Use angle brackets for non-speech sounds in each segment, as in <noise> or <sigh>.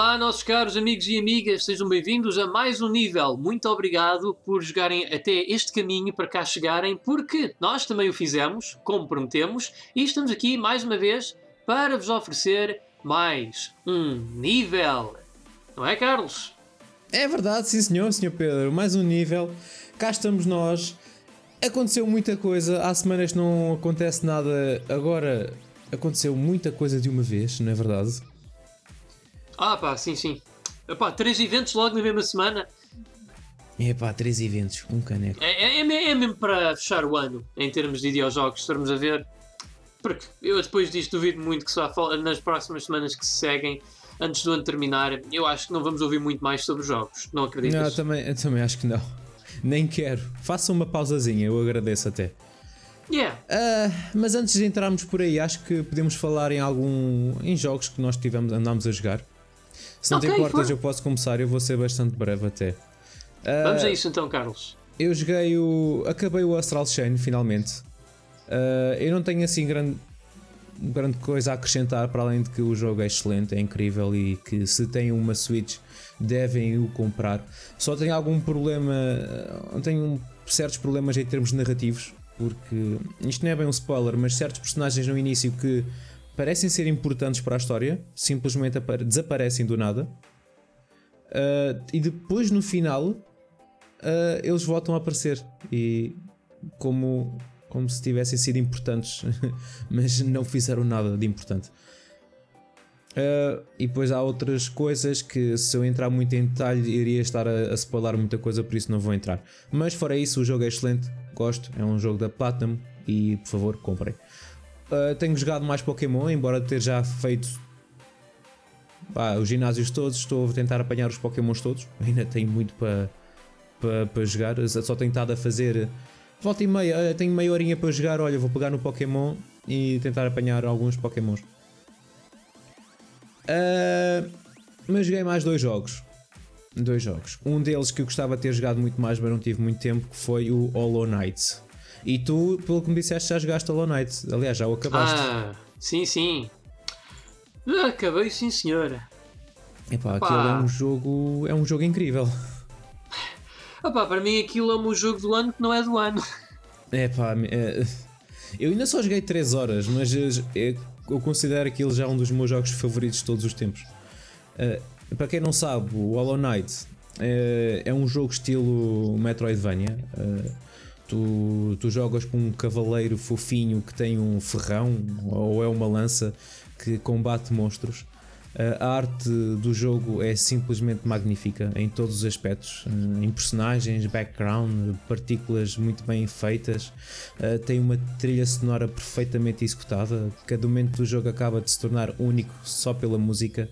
Olá, nossos caros amigos e amigas, sejam bem-vindos a mais um nível. Muito obrigado por jogarem até este caminho para cá chegarem, porque nós também o fizemos, como prometemos, e estamos aqui mais uma vez para vos oferecer mais um nível. Não é, Carlos? É verdade, sim senhor, senhor Pedro. Mais um nível. Cá estamos nós. Aconteceu muita coisa. Há semanas não acontece nada. Agora aconteceu muita coisa de uma vez, não é verdade? Ah, pá, sim, sim. Epá, três eventos logo na mesma semana. É pá, três eventos, um caneco. É, é, é, é mesmo para fechar o ano, em termos de videojogos, estarmos a ver. Porque eu depois disto duvido muito que só nas próximas semanas que se seguem, antes do ano terminar, eu acho que não vamos ouvir muito mais sobre os jogos. Não acredito. Não, eu também, eu também acho que não. Nem quero. Faça uma pausazinha, eu agradeço até. Yeah. Uh, mas antes de entrarmos por aí, acho que podemos falar em algum. em jogos que nós tivemos, andámos a jogar. Se não okay, te importas, for. eu posso começar, eu vou ser bastante breve até. Uh, Vamos a isso então, Carlos. Eu joguei o. acabei o Astral Chain finalmente. Uh, eu não tenho assim grande, grande coisa a acrescentar para além de que o jogo é excelente, é incrível e que se têm uma Switch devem o comprar. Só tenho algum problema, tenho certos problemas em termos narrativos, porque isto não é bem um spoiler, mas certos personagens no início que parecem ser importantes para a história, simplesmente desaparecem do nada. Uh, e depois no final uh, eles voltam a aparecer e como, como se tivessem sido importantes, <laughs> mas não fizeram nada de importante. Uh, e depois há outras coisas que se eu entrar muito em detalhe iria estar a, a spoiler muita coisa, por isso não vou entrar. Mas fora isso, o jogo é excelente, gosto, é um jogo da Platinum e por favor comprem. Uh, tenho jogado mais Pokémon, embora ter já feito os ginásios todos, estou a tentar apanhar os Pokémons todos. <laughs> Ainda tenho muito para para pa jogar, só tenho estado a fazer volta e meia, tenho meia horinha para jogar. Olha, vou pegar no Pokémon e tentar apanhar alguns Pokémons. Uh, mas joguei mais dois jogos. Dois jogos. Um deles que eu gostava de ter jogado muito mais, mas não tive muito tempo, que foi o Hollow Knight. E tu, pelo que me disseste, já jogaste Hollow Knight. Aliás, já o acabaste. Ah, sim, sim. Acabei, sim, senhora. Epá, aquilo é um jogo. É um jogo incrível. Opa, para mim aquilo é um jogo do ano que não é do ano. É pá, é... eu ainda só joguei 3 horas, mas é, eu considero aquilo já um dos meus jogos favoritos de todos os tempos. Uh, para quem não sabe, o Hollow Knight é, é um jogo estilo Metroidvania. Uh, Tu, tu jogas com um cavaleiro fofinho que tem um ferrão ou é uma lança que combate monstros. A arte do jogo é simplesmente magnífica em todos os aspectos, em personagens, background, partículas muito bem feitas. Tem uma trilha sonora perfeitamente executada. Cada momento do jogo acaba de se tornar único só pela música.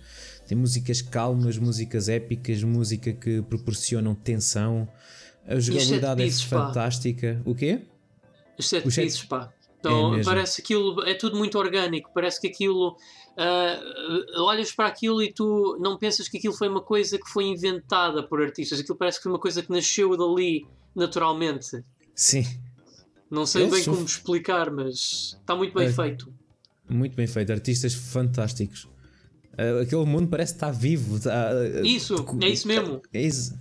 Tem músicas calmas, músicas épicas, música que proporcionam tensão. A jogabilidade é fantástica. Pá. O quê? Os sete, Os sete... pá. Então é parece aquilo, é tudo muito orgânico, parece que aquilo. Uh, olhas para aquilo e tu não pensas que aquilo foi uma coisa que foi inventada por artistas, aquilo parece que foi uma coisa que nasceu dali naturalmente. Sim. Não sei Eles bem são... como explicar, mas está muito bem é, feito. Muito bem feito, artistas fantásticos. Uh, aquele mundo parece estar vivo. Está, uh, isso, é isso mesmo. É isso.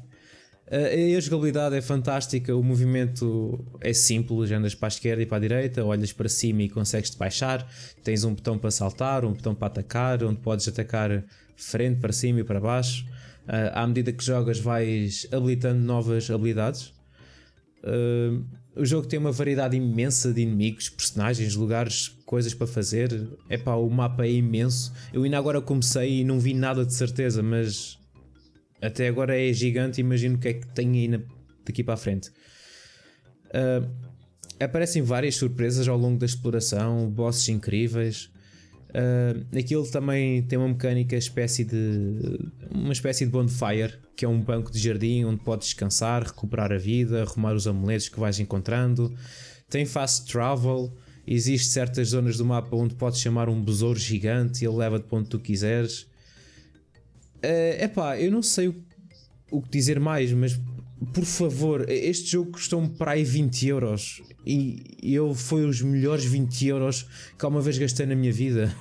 A jogabilidade é fantástica, o movimento é simples, andas para a esquerda e para a direita, olhas para cima e consegues te baixar, tens um botão para saltar, um botão para atacar, onde podes atacar frente, para cima e para baixo. Uh, à medida que jogas vais habilitando novas habilidades. Uh, o jogo tem uma variedade imensa de inimigos, personagens, lugares, coisas para fazer. É pá, o mapa é imenso. Eu ainda agora comecei e não vi nada de certeza, mas até agora é gigante, imagino o que é que tem aí daqui para a frente. Uh, aparecem várias surpresas ao longo da exploração, bosses incríveis. Uh, aquilo também tem uma mecânica espécie de uma espécie de bonfire, que é um banco de jardim onde podes descansar, recuperar a vida, arrumar os amuletos que vais encontrando. Tem fast travel, existe certas zonas do mapa onde podes chamar um besouro gigante e ele leva-te para onde tu quiseres. É uh, pá, eu não sei o, o, que dizer mais, mas por favor, este jogo custou-me para aí 20 euros e eu foi os melhores 20 euros que alguma vez gastei na minha vida.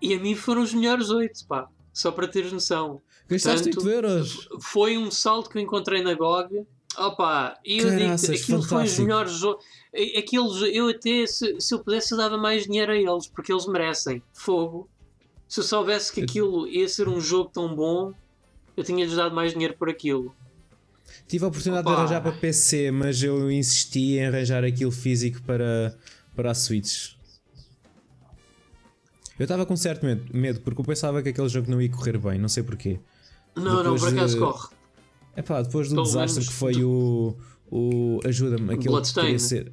E a mim foram os melhores 8, pá. Só para teres noção. Gastaste Portanto, 8 euros. Foi um salto que eu encontrei na GOG. Opa, e eu digo Caraças, aquilo foi os fantástico. melhores jogos. Aqueles, eu até, se, se eu pudesse, eu dava mais dinheiro a eles, porque eles merecem. Fogo. Se eu soubesse que aquilo ia ser um jogo tão bom, eu tinha-lhes dado mais dinheiro por aquilo. Tive a oportunidade Opa. de arranjar para PC, mas eu insisti em arranjar aquilo físico para, para a Switch. Eu estava com certo medo, medo, porque eu pensava que aquele jogo não ia correr bem, não sei porquê. Não, não, Depois por acaso de- corre. Epá, depois do Pelo desastre que foi o. o Ajuda-me, aquele que queria ser.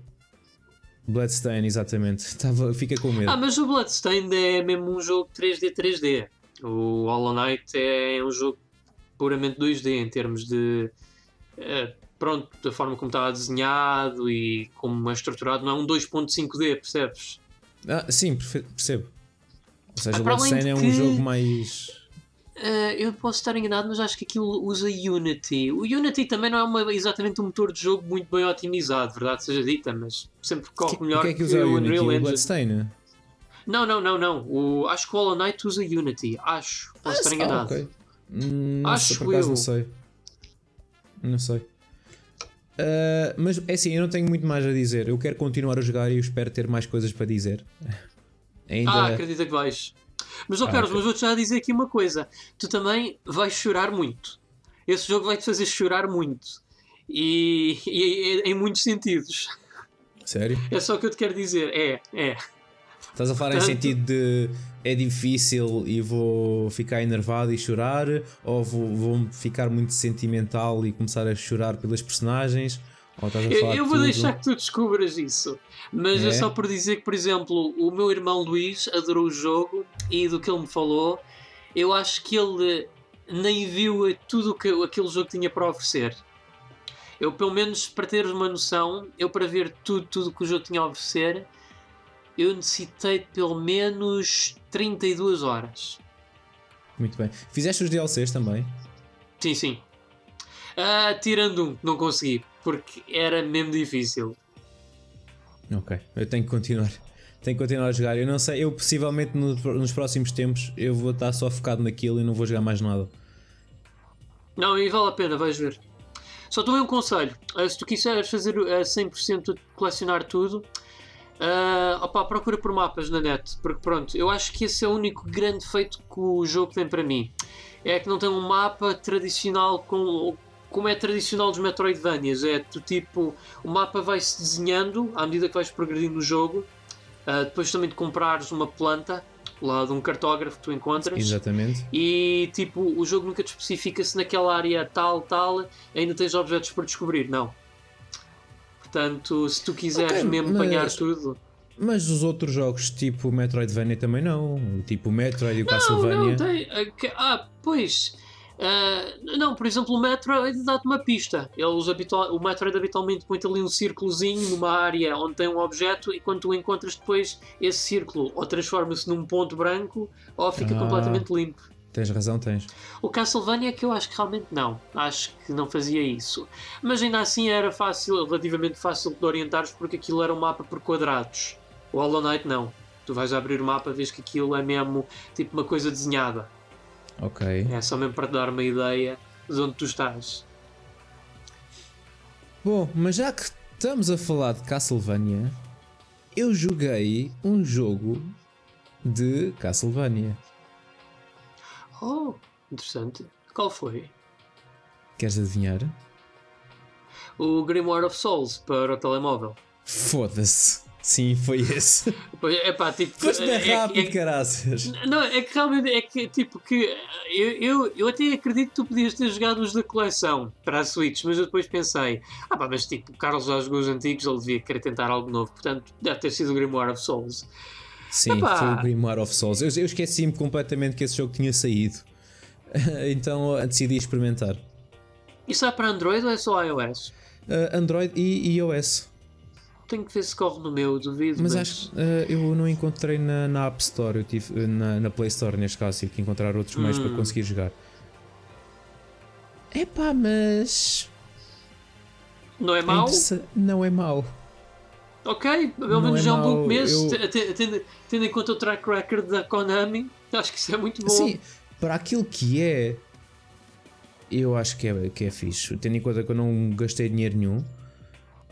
Bloodstain, exatamente. Estava, fica com medo. Ah, mas o Bloodstained é mesmo um jogo 3D 3D. O Hollow Knight é um jogo puramente 2D em termos de. eh, pronto, da forma como estava desenhado e como é estruturado, não é um 2.5D, percebes? Ah, sim, percebo. Ou seja, Ah, Bloodstain é um que- jogo mais. Eh, eu posso estar enganado, mas acho que aquilo usa Unity. O Unity também não é uma- exatamente um motor de jogo muito bem otimizado, verdade seja dita, mas sempre corre Que- melhor o que é que usa o Unity? Unreal O Engine. Bloodstain? Não, não, não, não. O, acho que o Hollow Knight usa Unity. Acho. Posso estar Ah, enganado. ok. Hum, Não Acho por acaso eu. não sei. Não sei. Ah, mas é assim, eu não tenho muito mais a dizer. Eu quero continuar a jogar e eu espero ter mais coisas para dizer. <laughs> Ainda. Ah, acredita que vais. Mas, ó Ah, Carlos, ok. mas vou-te já dizer aqui uma coisa. Tu também vais chorar muito. Esse jogo vai-te fazer chorar muito. E, e- e- em muitos sentidos. Sério? É só o que eu te quero dizer. É, é. Estás a falar em Tanto- sentido de é difícil e vou ficar enervado e chorar? Ou vou, vou ficar muito sentimental e começar a chorar pelas personagens? Eu, eu vou tudo? deixar que tu descubras isso. Mas é. É? só por dizer que, por exemplo, o meu irmão Luís adorou o jogo e do que ele me falou, eu acho que ele nem viu tudo o que aquele jogo tinha para oferecer. Eu, pelo menos, para teres uma noção, eu para ver tudo, tudo que o jogo tinha a oferecer, eu necessitei pelo menos 32 horas. Muito bem. Fizeste os DLCs também? Sim, sim. Ah, tirando um, não consegui, porque era mesmo difícil. Ok, eu tenho que continuar. Tenho que continuar a jogar. Eu não sei, eu possivelmente no- nos próximos tempos eu vou estar só focado naquilo e não vou jogar mais nada. Não, e vale a pena, vais ver. Só tomei um conselho. Ah, se tu quiseres fazer a 100% de colecionar tudo, ah, opá, procura por mapas na net. Porque pronto, eu acho que esse é o único grande feito que o jogo tem para mim. É que não tem um mapa tradicional com, como é tradicional dos Metroidvanias. É tu tipo, o mapa vai-se desenhando à medida que vais progredindo no jogo. Ah, depois também de comprares uma planta lá de um cartógrafo que tu encontras. Exatamente. E tipo, o jogo nunca te especifica se naquela área tal, tal, ainda tens objetos por descobrir. Não. Portanto, se tu quiseres Ok, mesmo mas- apanhar tudo. Mas os outros jogos, tipo o Metroidvania, também não. Tipo o Metroid e o Castlevania. não, tem. ah, Ah, pois. Ah, não, por exemplo, o Metroid dá-te uma pista. Eles habitual, o Metroid habitualmente põe ali um círculozinho numa área onde tem um objeto e quando tu encontras depois esse círculo ou transforma-se num ponto branco ou fica Ah. completamente limpo. Tens razão, tens. O Castlevania é que eu acho que realmente não. Acho que não fazia isso. Mas ainda assim era fácil, relativamente fácil de orientares porque aquilo era um mapa por quadrados. O Hollow Knight não. Tu vais abrir o mapa, vês que aquilo é mesmo tipo uma coisa desenhada. Ok. É só mesmo para te dar uma ideia de onde tu estás. Bom, mas já que estamos a falar de Castlevania, eu joguei um jogo de Castlevania. Oh, interessante. Qual foi? Queres adivinhar? O Grimoire of Souls para o telemóvel. Foda-se. Sim, foi esse. É pá, tipo. Foste bem é- é- rápido, é- caraças. Não, é que realmente é que tipo que eu, eu, eu até acredito que tu podias ter jogado os da coleção para a Switch, mas eu depois pensei, ah pá, mas tipo, o Carlos já jogou os antigos, ele devia querer tentar algo novo, portanto deve ter sido o Grimoire of Souls. Sim, Epá. foi o Grimoire of Souls. Eu, eu esqueci-me completamente que esse jogo tinha saído. <laughs> então uh, decidi experimentar. Isso é para Android ou é só iOS? Uh, Android e iOS. Tenho que ver se corre no meu, duvido. Mas acho que uh, eu não encontrei na, na App Store, eu tive, uh, na, na Play Store neste caso, tive que encontrar outros meios Hum. para conseguir jogar. Epá, mas. Não é é mau? interessa- Não é mau. Ok, pelo menos é já é um bom mau, começo, eu- te- te- tendo, tendo em conta o track record da Konami, acho que isso é muito bom. Sim, para aquilo que é, eu acho que é, que é fixe. Tendo em conta que eu não gastei dinheiro nenhum.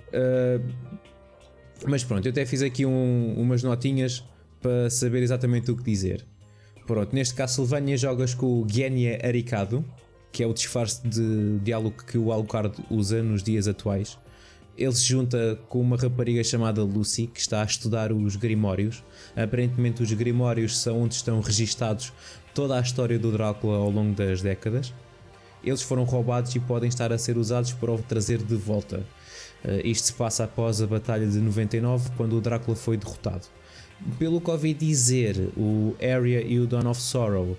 Uh, mas pronto, eu até fiz aqui um, umas notinhas para saber exatamente o que dizer. Pronto, neste Castlevania jogas com o Genya Arikado, que é o disfarce de diálogo que o Alucard usa nos dias atuais. Ele se junta com uma rapariga chamada Lucy, que está a estudar os Grimórios. Aparentemente, os Grimórios são onde estão registados toda a história do Drácula ao longo das décadas. Eles foram roubados e podem estar a ser usados para o trazer de volta. Uh, isto se passa após a Batalha de 99, quando o Drácula foi derrotado. Pelo que ouvi dizer, o Area e o Dawn of Sorrow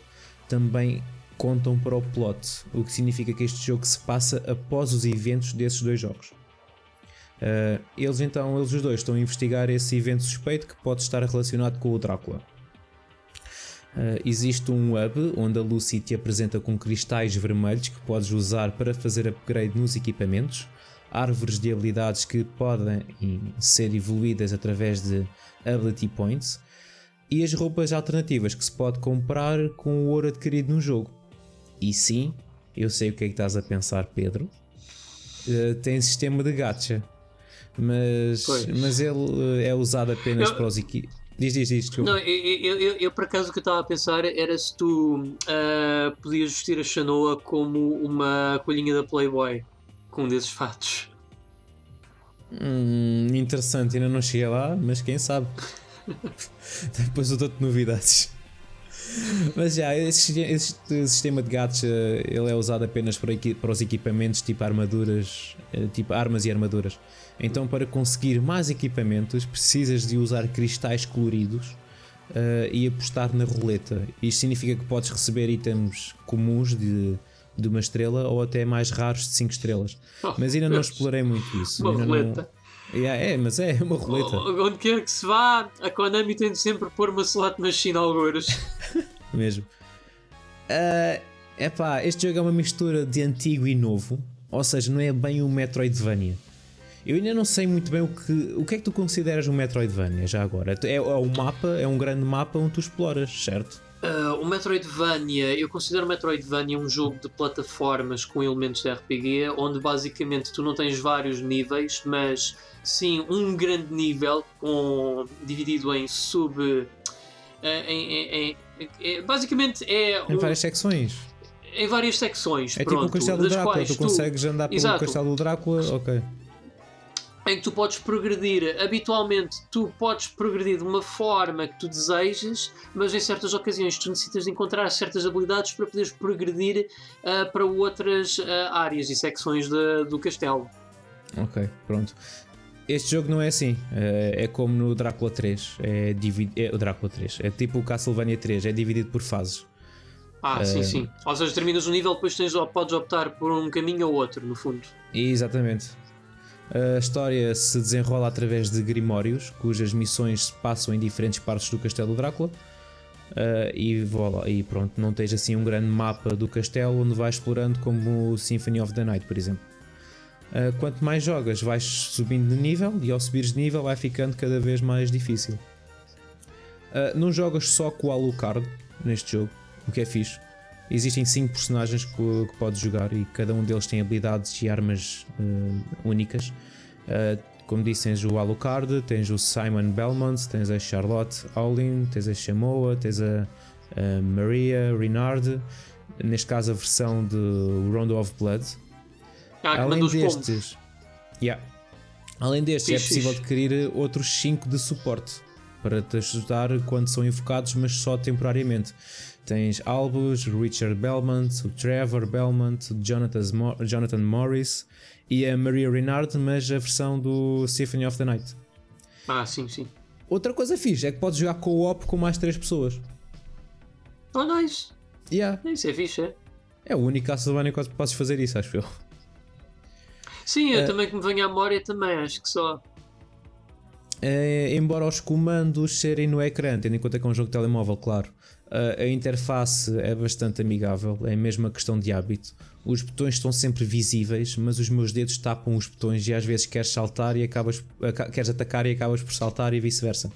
também contam para o plot, o que significa que este jogo se passa após os eventos desses dois jogos. Uh, eles então, eles os dois estão a investigar esse evento suspeito que pode estar relacionado com o Drácula. Uh, existe um hub onde a Lucy te apresenta com cristais vermelhos que podes usar para fazer upgrade nos equipamentos, árvores de habilidades que podem ser evoluídas através de Ability Points e as roupas alternativas que se pode comprar com o ouro adquirido no jogo. E sim, eu sei o que é que estás a pensar, Pedro. Uh, tem sistema de gacha, mas, mas ele eh, é usado apenas eu, para os equipes. Diz, diz, diz, desculpa. Não, eu, eu, eu, por acaso o que eu estava a pensar era se tu uh, podias vestir a Shanoa como uma colhinha da Playboy com um desses fatos. Hum, interessante, ainda não cheguei lá, mas quem sabe. <laughs> Depois eu dou-te novidades. Mas já, este, este, sistema de gatos ele é usado apenas para, para os equipamentos tipo armaduras, eh, tipo armas e armaduras. Então, para conseguir mais equipamentos, precisas de usar cristais coloridos uh, e apostar na roleta. Isto significa que podes receber itens comuns de, de uma estrela ou até mais raros de 5 estrelas. Oh, mas ainda não explorei muito isso. Uma roleta. Não... Yeah, é, mas é uma roleta. Onde quer que se vá, a Konami tem de sempre pôr uma slot machine algures. <laughs> Mesmo. Uh, epá, este jogo é uma mistura de antigo e novo. Ou seja, não é bem um Metroidvania. Eu ainda não sei muito bem o que, o que é que tu consideras um Metroidvania já agora. É, é um mapa, é um grande mapa onde tu exploras, certo? Uh, o Metroidvania, eu considero o Metroidvania um jogo de plataformas com elementos de RPG, onde basicamente tu não tens vários níveis, mas sim um grande nível com, dividido em sub. Uh, em, em, em, basicamente é. Em um, várias secções. Em várias secções. É pronto, tipo o Castelo do Drácula, tu, tu consegues andar pelo. Castelo do Drácula, ok em que tu podes progredir. Habitualmente, tu podes progredir de uma forma que tu desejas, mas em certas ocasiões tu necessitas de encontrar certas habilidades para poderes progredir uh, para outras uh, áreas e secções de, do castelo. Ok, pronto. Este jogo não é assim, é, é como no Drácula 3, é, é o Drácula 3, é tipo o Castlevania 3, é dividido por fases. Ah, sim, sim. Ou seja, terminas o nível, depois tens, podes optar por um caminho ou outro, no fundo. Exatamente. A história se desenrola através de grimórios, cujas missões se passam em diferentes partes do castelo Drácula. Uh, e, voilà, e pronto, não tens assim um grande mapa do castelo onde vais explorando como o Symphony of the Night, por exemplo. Uh, quanto mais jogas, vais subindo de nível e ao subires de nível vai ficando cada vez mais difícil. Uh, não jogas só com o Alucard neste jogo, o que é fixe. Existem 5 personagens que, que podes jogar e cada um deles tem habilidades e armas uh, únicas. Uh, como disse, tens o Alucard, tens o Simon Belmont, tens a Charlotte Aulin, tens a Shamoa, tens a, a Maria Renard, neste caso a versão de Rondo of Blood. Ah, Além destes, yeah. Além destes, é possível adquirir outros 5 de suporte para te ajudar quando são invocados, mas só temporariamente. Tens Albus, Richard Belmont, o Trevor Belmont, o Jonathan, Jonathan Morris e a Maria Renard, mas a versão do Symphony of the Night. Ah, sim, sim. Outra coisa fixe é que podes jogar co-op com mais 3 pessoas. Oh, nice. Yeah. Isso é fixe, é? É o único Castlevania que podes fazer isso, acho eu. Sim, eu uh, também que me venho à memória também, acho que só. Uh, embora os comandos serem no ecrã, tendo em conta que é um jogo de telemóvel, claro, a interface é bastante amigável, é mesmo uma questão de hábito. Os botões estão sempre visíveis, mas os meus dedos tapam os botões e às vezes queres saltar e acabas queres atacar e acabas por saltar e vice-versa.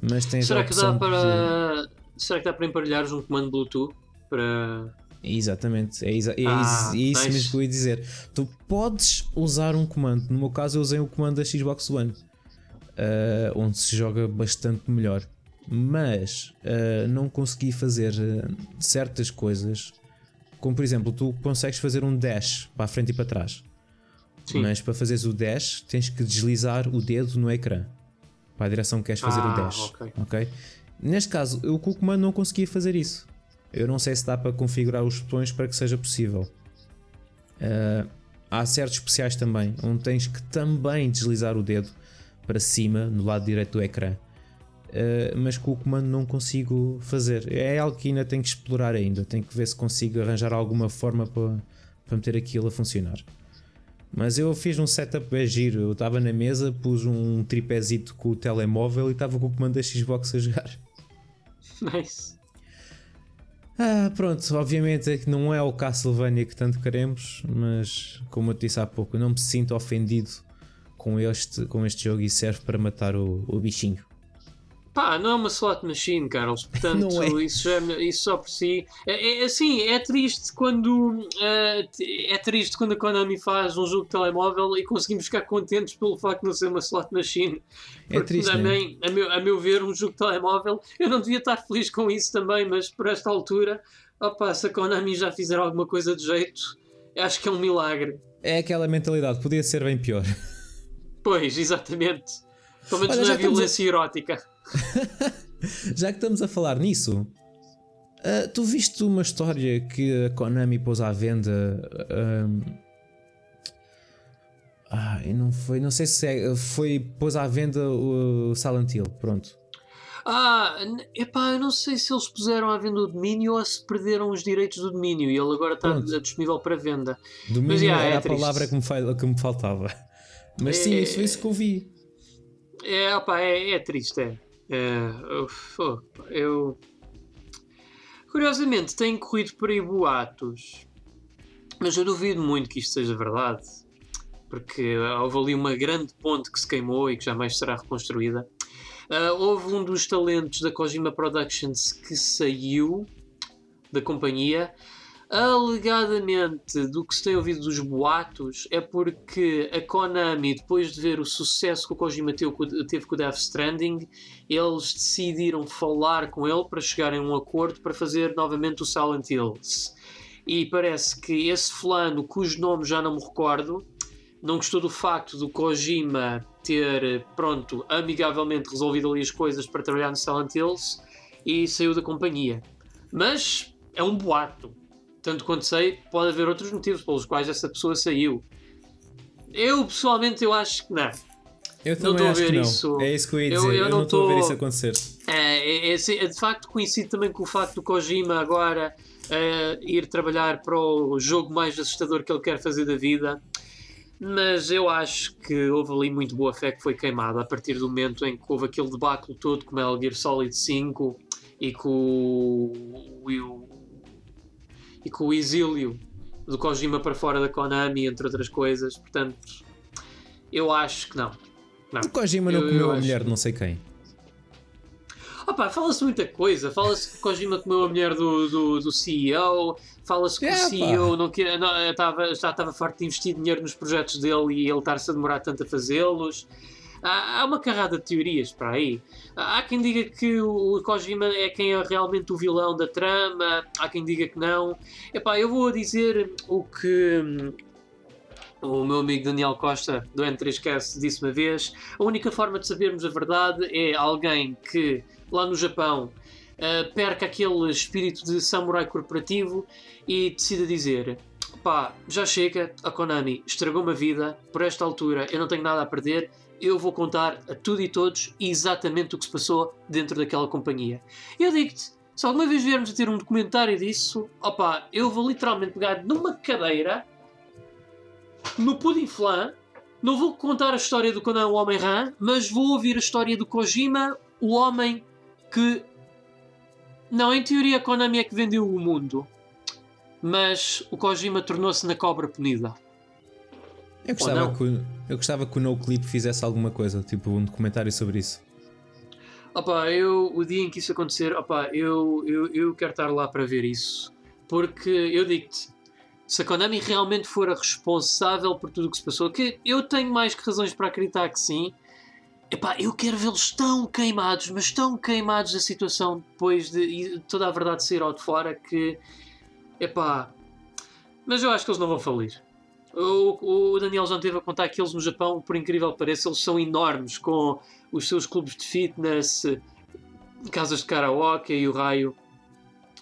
Mas tens Será que dá para de... Será que dá para emparelhares um comando Bluetooth? para. Exatamente, é, exa é, Ah, é isso nice. mesmo que eu ia dizer. Tu podes usar um comando, no meu caso eu usei o comando da Xbox One, ah, onde se joga bastante melhor, mas ah, não consegui fazer ah, certas coisas, como por exemplo, tu consegues fazer um dash para a frente e para trás, Sim. mas para fazeres o dash tens que deslizar o dedo no ecrã para a direção que queres fazer Ah, o dash. ok. ok? Neste caso, eu com o comando não conseguia fazer isso. Eu não sei se dá para configurar os botões para que seja possível. Ah, há certos especiais também, onde tens que também deslizar o dedo para cima, no lado direito do ecrã. Ah, mas com o comando não consigo fazer. É algo que ainda tenho que explorar ainda. Tenho que ver se consigo arranjar alguma forma para, para meter aquilo a funcionar. Mas eu fiz um setup bem giro. Eu estava na mesa, pus um tripézito com o telemóvel e estava com o comando da Xbox a jogar. Nice. Ah, pronto, obviamente é que não é o Castlevania que tanto queremos, mas como eu te disse há pouco, eu não me sinto ofendido com este, com este jogo e serve para matar o, o bichinho. Pá, não é uma slot machine, Carlos. Portanto, <laughs> é. isso, já, isso só por si. É, é assim, é triste quando. eh, é triste quando a Konami faz um jogo de telemóvel e conseguimos ficar contentes pelo facto de não ser uma slot machine. É Porque triste, né? também, a, meu, a meu ver, um jogo de telemóvel, eu não devia estar feliz com isso também, mas por esta altura, opa, se a Konami já fizer alguma coisa de jeito, acho que é um milagre. É aquela mentalidade, podia ser bem pior. <laughs> Pois, exatamente. Pelo menos Olha, não é estamos a- violência erótica. <laughs> Já que estamos a falar nisso, ah, tu viste uma história que a Konami pôs à venda? ahm, ah, não foi, não sei se é, foi pôs à venda o Silent Hill, pronto. Ah, epá, eu não sei se eles puseram à venda o domínio ou se perderam os direitos do domínio e ele agora está Pronto. disponível para venda. Domínio já, era é a triste. palavra que me, que me faltava. Mas sim, É- isso foi isso que eu vi. É, opá, é, é triste, é. É, opa, eu. Curiosamente, têm corrido por aí boatos, mas eu duvido muito que isto seja verdade, porque houve ali uma grande ponte que se queimou e que jamais será reconstruída. Ah, houve um dos talentos da Kojima Productions que saiu da companhia. Alegadamente, do que se tem ouvido dos boatos, é porque a Konami, depois de ver o sucesso que o Kojima teve com, o Death Stranding, eles decidiram falar com ele para chegarem a um acordo para fazer novamente o Silent Hills. E parece que esse fulano, cujo nome já não me recordo, não gostou do facto do Kojima ter, pronto, amigavelmente resolvido ali as coisas para trabalhar no Silent Hills e saiu da companhia. Mas é um boato. Tanto quanto sei, pode haver outros motivos pelos quais essa pessoa saiu. Eu, pessoalmente, eu acho que não. Eu Não também estou a ver que não. isso. É isso que eu ia Eu- dizer. eu Eu, não não estou a ver isso acontecer. É, é, é, assim, é, de facto coincide também com o facto do Kojima agora eh, ir trabalhar para o jogo mais assustador que ele quer fazer da vida. Mas eu acho que houve ali muito boa fé que foi queimada a partir do momento em que houve aquele debacle todo com Metal Gear Solid 5 e com o, o- e com o exílio do Kojima para fora da Konami, entre outras coisas. Portanto, eu acho que não. não. O Kojima não Eu- comeu eu a acho- mulher de não sei quem. Opa, fala-se muita coisa. Fala-se que o Kojima comeu a mulher do, do, do CEO. Fala-se que É, o pá. CEO não quer, não, eh, tava, já estava farto de investir dinheiro nos projetos dele e ele estar-se a demorar tanto a fazê-los. Há, uma carrada de teorias para aí. Há quem diga que o, o Kojima é quem é realmente o vilão da trama. Há quem diga que não. Epá, eu vou dizer o que hum, o meu amigo Daniel Costa do N3Cast disse uma vez: a única forma de sabermos a verdade é alguém que lá no Japão uh, perca aquele espírito de samurai corporativo e decida dizer: pá, já chega, a Konami estragou-me a vida, por esta altura eu não tenho nada a perder. Eu vou contar a tudo e todos exatamente o que se passou dentro daquela companhia. Eu digo-te, se alguma vez viermos a ter um documentário disso, opá, eu vou literalmente pegar numa cadeira no Pudim Flan. Não vou contar a história do Conan o Homem Rã, mas vou ouvir a história do Kojima, o homem que. Não, em teoria a Konami é que vendeu o mundo. Mas o Kojima tornou-se na cobra punida. Eu gostava, que, o- eu gostava que o No Clip fizesse alguma coisa, tipo um documentário sobre isso. Opa, eu, o dia em que isso acontecer, opa, eu, eu, eu quero estar lá para ver isso. Porque eu digo-te, se a Konami realmente for a responsável por tudo o que se passou, que eu tenho mais que razões para acreditar que sim, epá, eu quero vê-los tão queimados, mas tão queimados da situação depois de toda a verdade sair ao de fora que, epá, mas eu acho que eles não vão falir. O, o Daniel já teve a contar que eles no Japão, por incrível que pareça, eles são enormes com os seus clubes de fitness, casas de karaoke e o raio.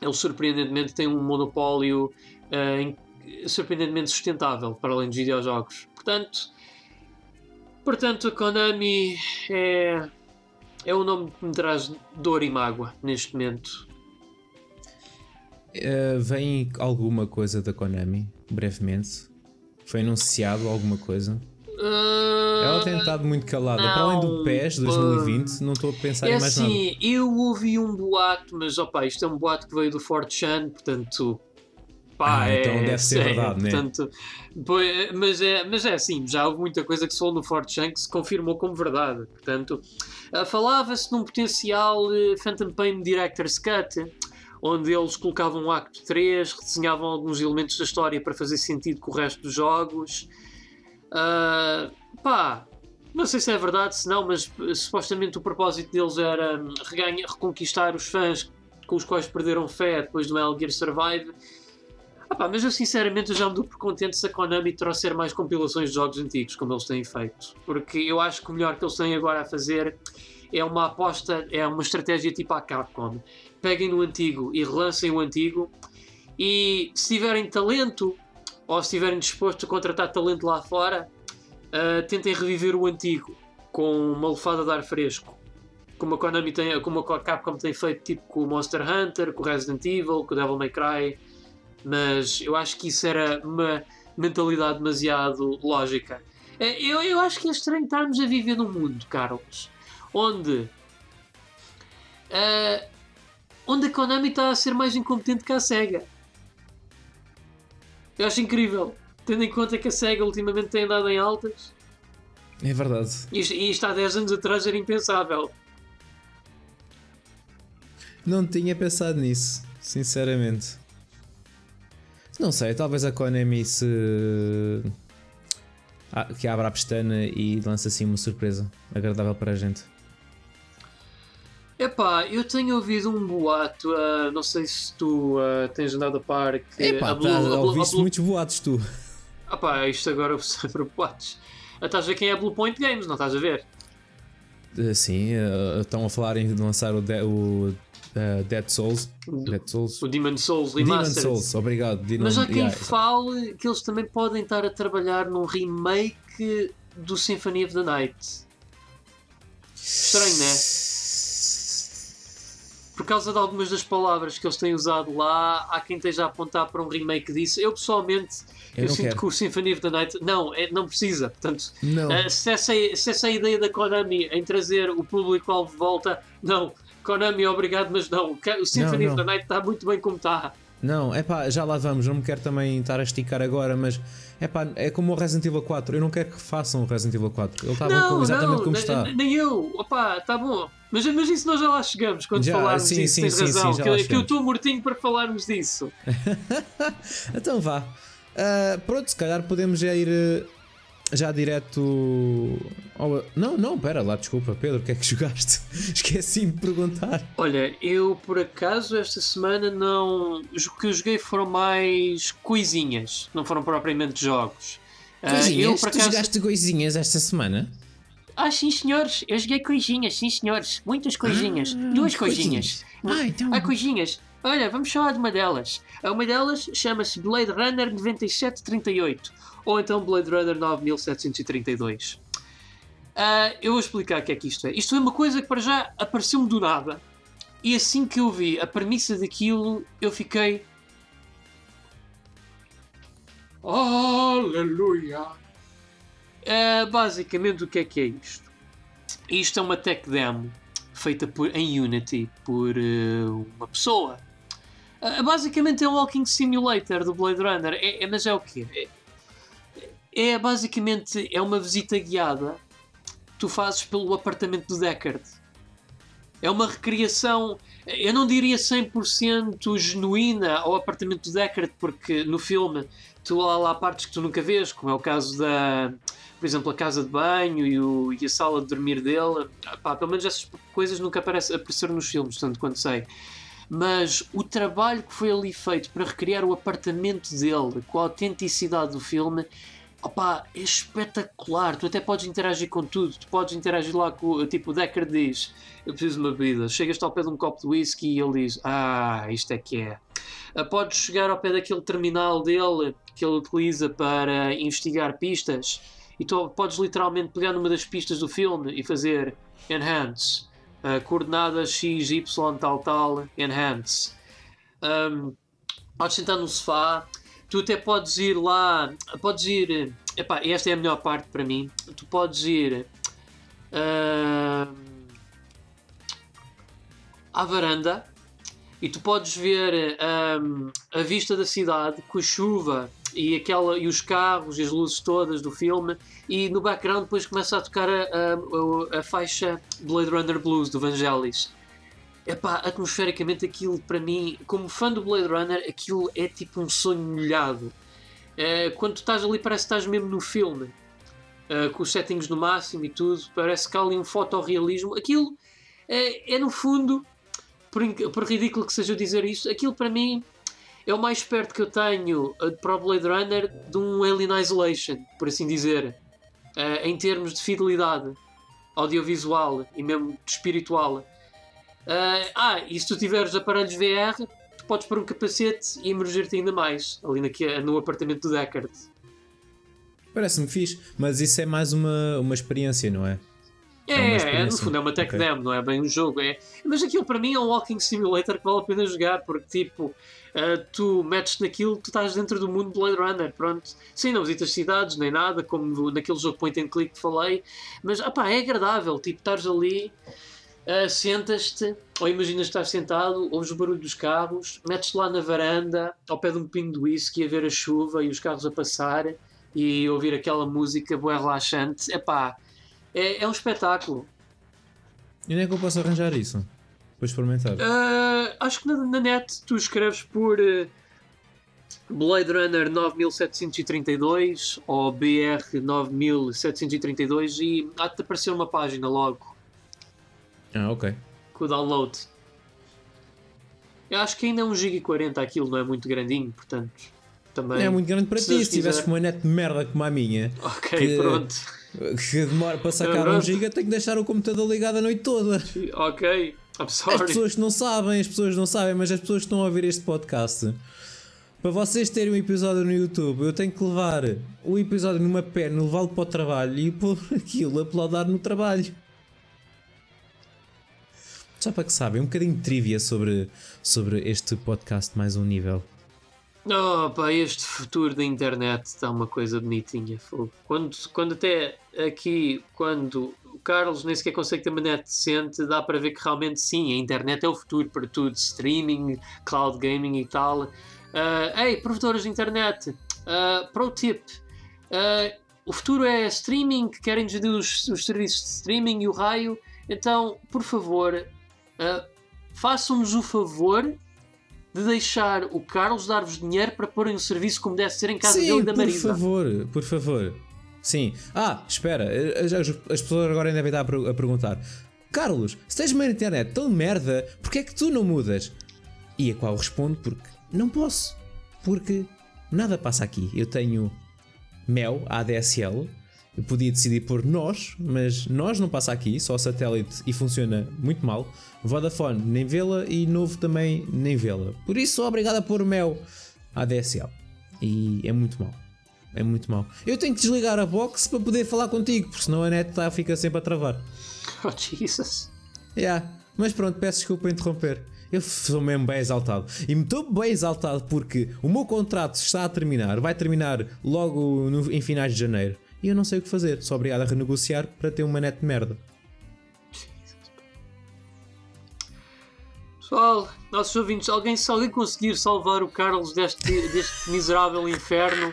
Eles surpreendentemente têm um monopólio uh, surpreendentemente sustentável para além dos videojogos. Portanto, portanto a Konami é, é nome que me traz dor e mágoa neste momento. Uh, vem alguma coisa da Konami, brevemente? Foi anunciado alguma coisa? Uh, Ela tem estado muito calada. Não, Para além do PES 2020, não estou a pensar é em mais assim, nada. Eu ouvi um boato, mas opa, isto é um boato que veio do Fort Chan, portanto Pá, ah, então é, deve ser <laughs> é, verdade, né? Portanto, mas, é, mas é assim, já houve muita coisa que se falou no Fort Chan que se confirmou como verdade. Portanto, uh, falava-se num potencial uh, Phantom Pain Director's Cut, onde eles colocavam o Acto 3, redesenhavam alguns elementos da história para fazer sentido com o resto dos jogos. Uh, pá, não sei se é verdade, se não, mas supostamente o propósito deles era hum, reganha, reconquistar os fãs com os quais perderam fé depois do Metal Gear Survive ah pá, mas eu sinceramente já me dou por contente se a Konami trouxer mais compilações de jogos antigos, como eles têm feito. Porque eu acho que o melhor que eles têm agora a fazer é uma aposta, é uma estratégia tipo a Capcom. Peguem no antigo e relancem o antigo. E se tiverem talento, ou se estiverem dispostos a contratar talento lá fora, uh, tentem reviver o antigo com uma lefada de ar fresco. Como a Konami tem, como a Capcom tem feito tipo com o Monster Hunter, com o Resident Evil, com o Devil May Cry mas eu acho que isso era uma mentalidade demasiado lógica. É, eu, eu acho que é estranho estarmos a viver num mundo, Carlos, onde, uh, onde a Konami está a ser mais incompetente que a SEGA. Eu acho incrível, tendo em conta que a SEGA ultimamente tem andado em altas. É verdade. E, e isto há 10 anos atrás era impensável. Não tinha pensado nisso, sinceramente. Não sei, talvez a Konami se. Ah, que abra a pestana e lança assim uma surpresa agradável para a gente. Epá, eu tenho ouvido um boato, uh, não sei se tu uh, tens andado a par que. Epá, a Blue, tá, a Blue, ouviste Blue... muitos boatos tu. Ah pá, isto agora sempre boatos. Uh, estás a ver quem é a Blue Point Games, não estás a ver? Uh, sim, uh, estão a falar em lançar o, de, o uh, Dead Souls. Dead Souls. O Demon Souls Remastered. Demon Souls, obrigado. Demon, Mas há quem yeah. fale que eles também podem estar a trabalhar num remake do Symphony of the Night. Estranho, não é? Por causa de algumas das palavras que eles têm usado lá, há quem esteja a apontar para um remake disso. Eu pessoalmente eu, eu sinto quero. que o Symphony of the Night não, é, não precisa. Portanto, não. Uh, se, essa, se essa ideia da Konami em trazer o público-alvo de volta, não Konami, obrigado, mas não. O Symphony não, não. of the Night está muito bem como está. Não, é pá, já lá vamos. Não me quero também estar a esticar agora, mas é pá, é como o Resident Evil 4. Eu não quero que façam o Resident Evil 4. Ele estava não, exatamente não, como está. Nem eu, opá, está bom. Mas, mas isso nós já lá chegamos quando já, falarmos sim, disso. Sim, tens sim, razão. Sim, que, que eu estou mortinho para falarmos disso. <laughs> então vá. Uh, pronto, se calhar podemos já ir uh, já direto. não, não, pera lá, desculpa, Pedro, o que é que <laughs> jogaste? Esqueci-me de perguntar. Olha, eu por acaso esta semana não. O que eu joguei foram mais coisinhas, não foram propriamente jogos. Ah, coisinhas? Uh, eu, por acaso... Tu jogaste coisinhas esta semana? Ah, sim, senhores, eu joguei coisinhas, sim, senhores, muitas coisinhas, ah, duas coisinhas. coisinhas. Ah, então. Ah, coisinhas. Olha, vamos falar de uma delas. Uma delas chama-se Blade Runner 9738 ou então Blade Runner 9732. Uh, ah, eu vou explicar o que é que isto é. Isto é uma coisa que para já apareceu-me do nada. E assim que eu vi a premissa daquilo, eu fiquei. Aleluia! Uh, basicamente, o que é que é isto? Isto é uma tech demo feita por, em Unity por uh, uma pessoa. Uh, basicamente é um walking simulator do Blade Runner. É, é mas é o quê? É, é basicamente é uma visita guiada que tu fazes pelo apartamento do Deckard. é uma recriação, eu não diria 100% genuína ao apartamento do Deckard, porque no filme tu lá partes que tu nunca vês, como é o caso da, por exemplo, a casa de banho e, o, e a sala de dormir dele. Pá, pelo menos essas coisas nunca aparecem, apareceram nos filmes, tanto quanto sei. Mas o trabalho que foi ali feito para recriar o apartamento dele com a autenticidade do filme Opa, é espetacular. Tu até podes interagir com tudo. Tu podes interagir lá com tipo o Decker diz: Eu preciso de uma bebida. Chegas ao pé de um copo de whisky e ele diz: Ah, isto é que é. Ah, podes chegar ao pé daquele terminal dele que ele utiliza para investigar pistas e tu podes literalmente pegar numa das pistas do filme e fazer enhance, uh, coordenadas x, y, tal, tal, enhance. Um, podes sentar no sofá, tu até podes ir lá, podes ir, epá, esta é a melhor parte para mim, tu podes ir uh, à varanda e tu podes ver um, a vista da cidade com chuva e, aquela, e os carros e as luzes todas do filme e no background depois começa a tocar a, a, a faixa Blade Runner Blues do Vangelis. Epá, atmosfericamente aquilo para mim, como fã do Blade Runner, aquilo é tipo um sonho molhado. É, quando estás ali parece que estás mesmo no filme. É, com os settings no máximo e tudo, parece que há ali um fotorrealismo. Aquilo é, é no fundo, por, por ridículo que seja dizer isto, aquilo para mim é o mais perto que eu tenho uh, para o Blade Runner de um Alien Isolation, por assim dizer, uh, em termos de fidelidade audiovisual e mesmo espiritual. Uh, ah, e se tu tiveres aparelhos VR, tu podes pôr um capacete e emergir-te ainda mais ali naque, no apartamento do Deckard. Parece-me fixe, mas isso é mais uma, uma experiência, não é? É, é, no fundo é uma tech okay. demo, não é bem um jogo. É. Mas aquilo para mim é um walking simulator que vale a pena jogar, porque tipo, uh, tu metes naquilo, tu estás dentro do mundo Blade Runner, pronto. Sim, não visitas cidades nem nada, como naquele jogo point and click que falei, mas é agradável, tipo, estás ali. Uh, sentas-te, ou imaginas estar sentado, ouves o barulho dos carros, metes-te lá na varanda, ao pé de um pingo de whisky, a ver a chuva e os carros a passar e ouvir aquela música boa relaxante. Epá, é, é um espetáculo. E onde é que eu posso arranjar isso? Para experimentar? Uh, acho que na, na, net tu escreves por uh, Blade Runner 9732 ou BR 9732 e há-te aparecer uma página logo. Ah, ok. Com o download. Eu acho que ainda é 1,40GB aquilo, não é muito grandinho, portanto. Também, é muito grande para ti, se tivesses uma net de merda como a minha. Ok, que... pronto que demora para sacar é um giga, tenho que deixar o computador ligado a noite toda. Ok. As pessoas não sabem, as pessoas não sabem, mas as pessoas que estão a ouvir este podcast. Para vocês terem um episódio no YouTube, eu tenho que levar o episódio numa perna, levá-lo para o trabalho e pôr <laughs> aquilo a uploadar no trabalho. Só para que sabem, um bocadinho de trivia sobre, sobre este podcast mais um nível. Oh, pá, este futuro da internet está uma coisa bonitinha. Quando, quando até aqui, quando Carlos nem sequer consegue ter uma net decente, dá para ver que realmente sim, a internet é o futuro para tudo: streaming, cloud gaming e tal. Uh, ei, provedores de internet, uh, pro tip: uh, o futuro é streaming, que querem dividir os, os serviços de streaming e o raio. Então, por favor, uh, façam-nos o favor de deixar o Carlos dar-vos dinheiro para porem o serviço como deve ser em casa Sim, dele e da Marisa. Por favor, por favor. Sim. Ah, espera, as, as pessoas agora devem estar a perguntar: Carlos, se tens uma internet tão merda, porquê é que tu não mudas? E a qual respondo: porque não posso. Porque nada passa aqui. Eu tenho Mel, ADSL, eu podia decidir por nós, mas nós não passa aqui, só satélite e funciona muito mal. Vodafone nem vê-la e novo também nem vê-la. Por isso sou obrigado a pôr Mel ADSL. E é muito mal. É muito mal. Eu tenho que desligar a box para poder falar contigo, porque senão a net tá, fica sempre a travar. <laughs> Oh Jesus. Yeah. Mas pronto, peço desculpa por interromper. Eu sou mesmo bem exaltado. E me estou bem exaltado porque o meu contrato está a terminar. Vai terminar logo no, em finais de janeiro e eu não sei o que fazer. Sou obrigado a renegociar para ter uma net de merda. Pessoal, nossos ouvintes, alguém, se alguém conseguir salvar o Carlos deste, deste miserável inferno,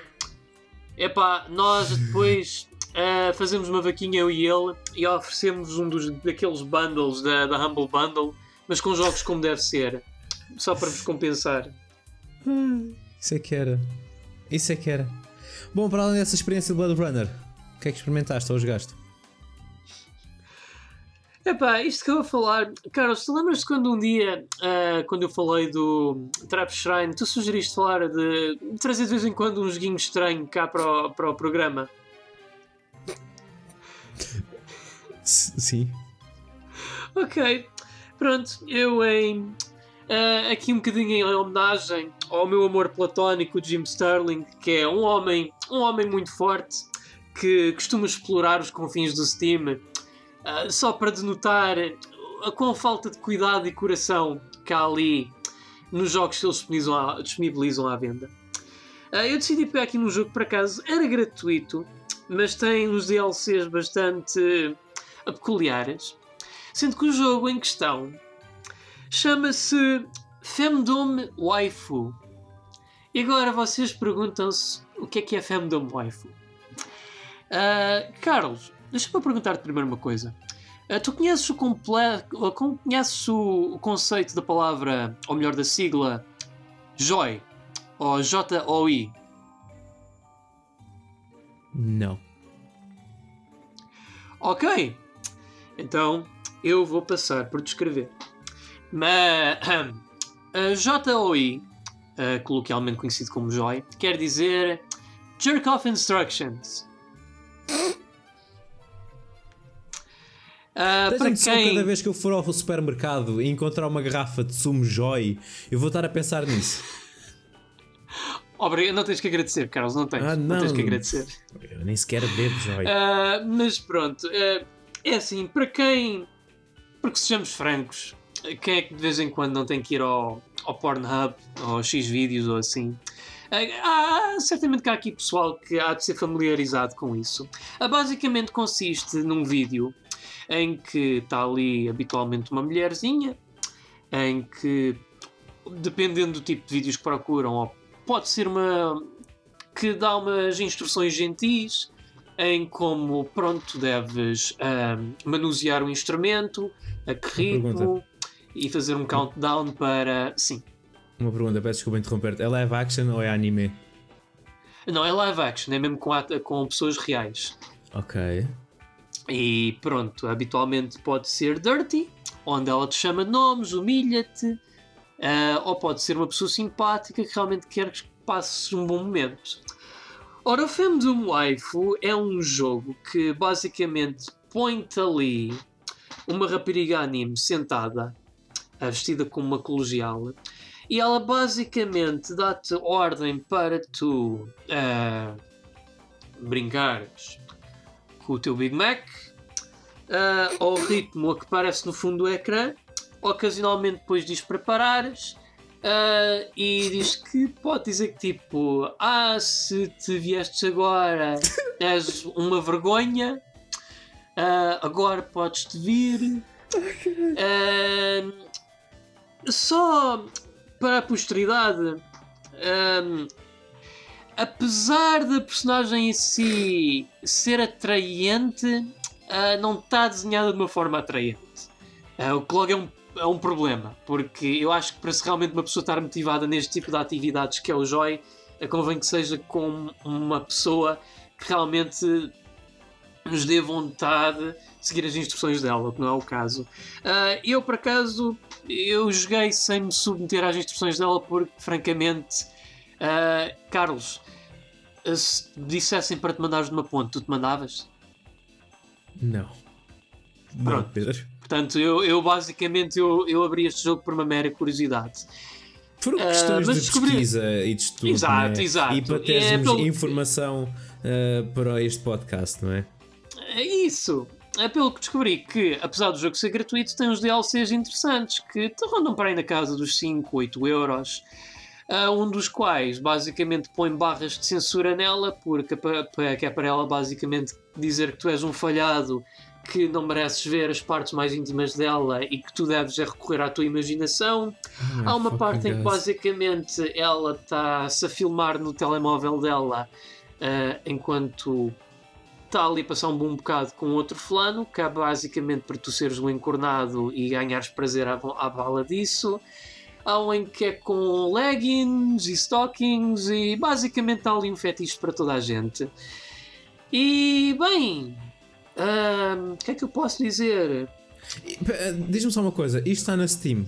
é pá, nós depois uh, fazemos uma vaquinha eu e ele e oferecemos um dos, daqueles bundles da, da Humble Bundle, mas com jogos como deve ser, só para vos compensar. Isso é que era. Isso é que era. Bom, para além dessa experiência de Blood Runner, o que é que experimentaste ou jogaste? Epá, isto que eu vou falar, Carlos, tu lembras-te quando um dia, uh, quando eu falei do Trap Shrine, tu sugeriste falar de, trazer de vez em quando um joguinho estranho cá para o, para o programa? Sim. Ok, pronto, eu em. Uh, aqui um bocadinho em homenagem ao meu amor platónico Jim Sterling, que é um homem, um homem muito forte que costuma explorar os confins do Steam uh, só para denotar a qual falta de cuidado e coração que há ali nos jogos que eles disponibilizam à, disponibilizam à venda. Uh, eu decidi pegar aqui num jogo que por acaso era gratuito, mas tem uns DLCs bastante peculiares, sendo que o jogo em questão chama-se Femdom Waifu. E agora vocês perguntam-se o que é que é Femdom Waifu? Uh, Carlos, deixa-me perguntar-te primeiro uma coisa. Uh, tu conheces o, completo, conheces o, conceito da palavra, ou melhor, da sigla JOI? Ou J-O-I? Não. Ok. Então eu vou passar por descrever. Mas a JOI uh, coloquialmente conhecido como JOI, quer dizer Jerk Off Instructions. <laughs> Uh, para quem... cada vez que eu for ao supermercado e encontrar uma garrafa de sumo Joy, eu vou estar a pensar nisso. <laughs> Obrigado, não tens que agradecer, Carlos, não tens. Ah, não. não. tens que agradecer. Eu nem sequer bebo Joy. Uh, mas pronto, uh, é assim, para quem. Porque sejamos francos, quem é que de vez em quando não tem que ir ao, ao Pornhub ou X vídeos ou assim? Há, certamente que há aqui pessoal que há de ser familiarizado com isso. Basicamente consiste num vídeo em que está ali habitualmente uma mulherzinha, em que, dependendo do tipo de vídeos que procuram, pode ser uma que dá umas instruções gentis em como pronto deves uh, manusear o instrumento, a que ritmo e fazer um countdown para. Sim. Uma pergunta, peço desculpa interromper-te. É live action ou é anime? Não, é live action, é mesmo com, com pessoas reais. Ok. E pronto, habitualmente pode ser dirty, onde ela te chama nomes, humilha-te, uh, ou pode ser uma pessoa simpática que realmente quer que passes um bom momento. Ora, o Femdom Waifu é um jogo que basicamente põe-te ali uma rapariga anime sentada vestida como uma colegial, e ela basicamente dá-te ordem para tu uh, brincares o teu Big Mac uh, ao ritmo a que parece no fundo do ecrã. Ocasionalmente depois diz para parares uh, e diz que pode dizer que tipo Ah, se te viestes agora és uma vergonha uh, agora podes-te vir uh, só para a posteridade, apesar da personagem em si ser atraente, uh, não está desenhada de uma forma atraente. Uh, o que logo é um, é um problema, porque eu acho que para se realmente uma pessoa estar motivada neste tipo de atividades que é o Joy, convém que seja com uma pessoa que realmente nos dê vontade de seguir as instruções dela, que não é o caso. Uh, eu, por acaso, eu joguei sem me submeter às instruções dela porque, francamente, uh, Carlos, se dissessem para te mandares de uma ponte, tu te mandavas? Não. Pronto. Não, Pedro. Portanto, eu, eu basicamente eu, eu abri este jogo por uma mera curiosidade. Foram questões uh, de descobri... pesquisa e de estudo. Exato, né? exato. E para termos é pelo... informação uh, para este podcast, não é? É isso. É pelo que descobri que, apesar do jogo ser gratuito, tem uns DLCs interessantes que te rondam para aí na casa dos 5, 8 euros. Uh, um dos quais basicamente põe barras de censura nela, porque que é para ela basicamente dizer que tu és um falhado, que não mereces ver as partes mais íntimas dela e que tu deves é recorrer à tua imaginação. Oh, Há uma parte em que basicamente ela está-se a filmar no telemóvel dela uh, enquanto está ali a passar um bom bocado com outro fulano, que é basicamente para tu seres o encornado e ganhares prazer à, à bala disso. Há um em que é com leggings e stockings e basicamente está ali um fetiche para toda a gente. E bem, o que é que eu posso dizer? Diz-me só uma coisa, isto está na Steam?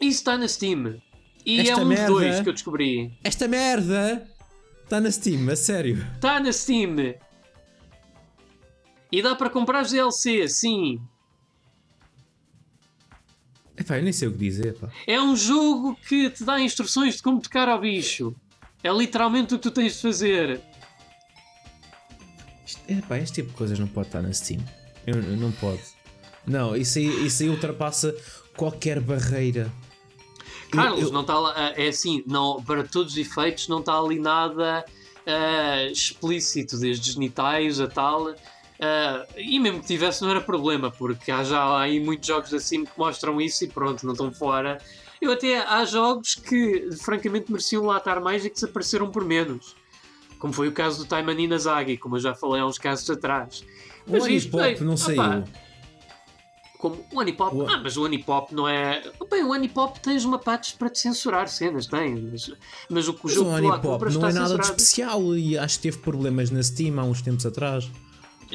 Isto está na Steam. E Esta é um merda, dos dois que eu descobri. Esta merda está na Steam, a sério. Está na Steam. E dá para comprar DLC, sim. Epá, eu nem sei o que dizer. Pá. É um jogo que te dá instruções de como tocar ao bicho. É literalmente o que tu tens de fazer. Isto, epá, este tipo de coisas não pode estar na Steam. Eu, eu não pode. Não, isso aí, isso aí ultrapassa qualquer barreira. Carlos, eu, eu... não está lá. É assim, não, para todos os efeitos, não está ali nada uh, explícito, desde genitais a tal. Uh, e mesmo que tivesse, não era problema, porque há já aí muitos jogos assim que mostram isso e pronto, não estão fora. Eu até há jogos que francamente mereciam lá estar mais e que desapareceram por menos. Como foi o caso do Taimani Nazagi, como eu já falei há uns casos atrás. Mas o isto, Pop não saiu. Opa, como o Anipop. O... Ah, mas o Anipop não é. Bem, o Anipop tens uma patch para te censurar cenas, tem. Mas, mas o, mas jogo o Anipop não é nada censurado. de especial e acho que teve problemas na Steam há uns tempos atrás.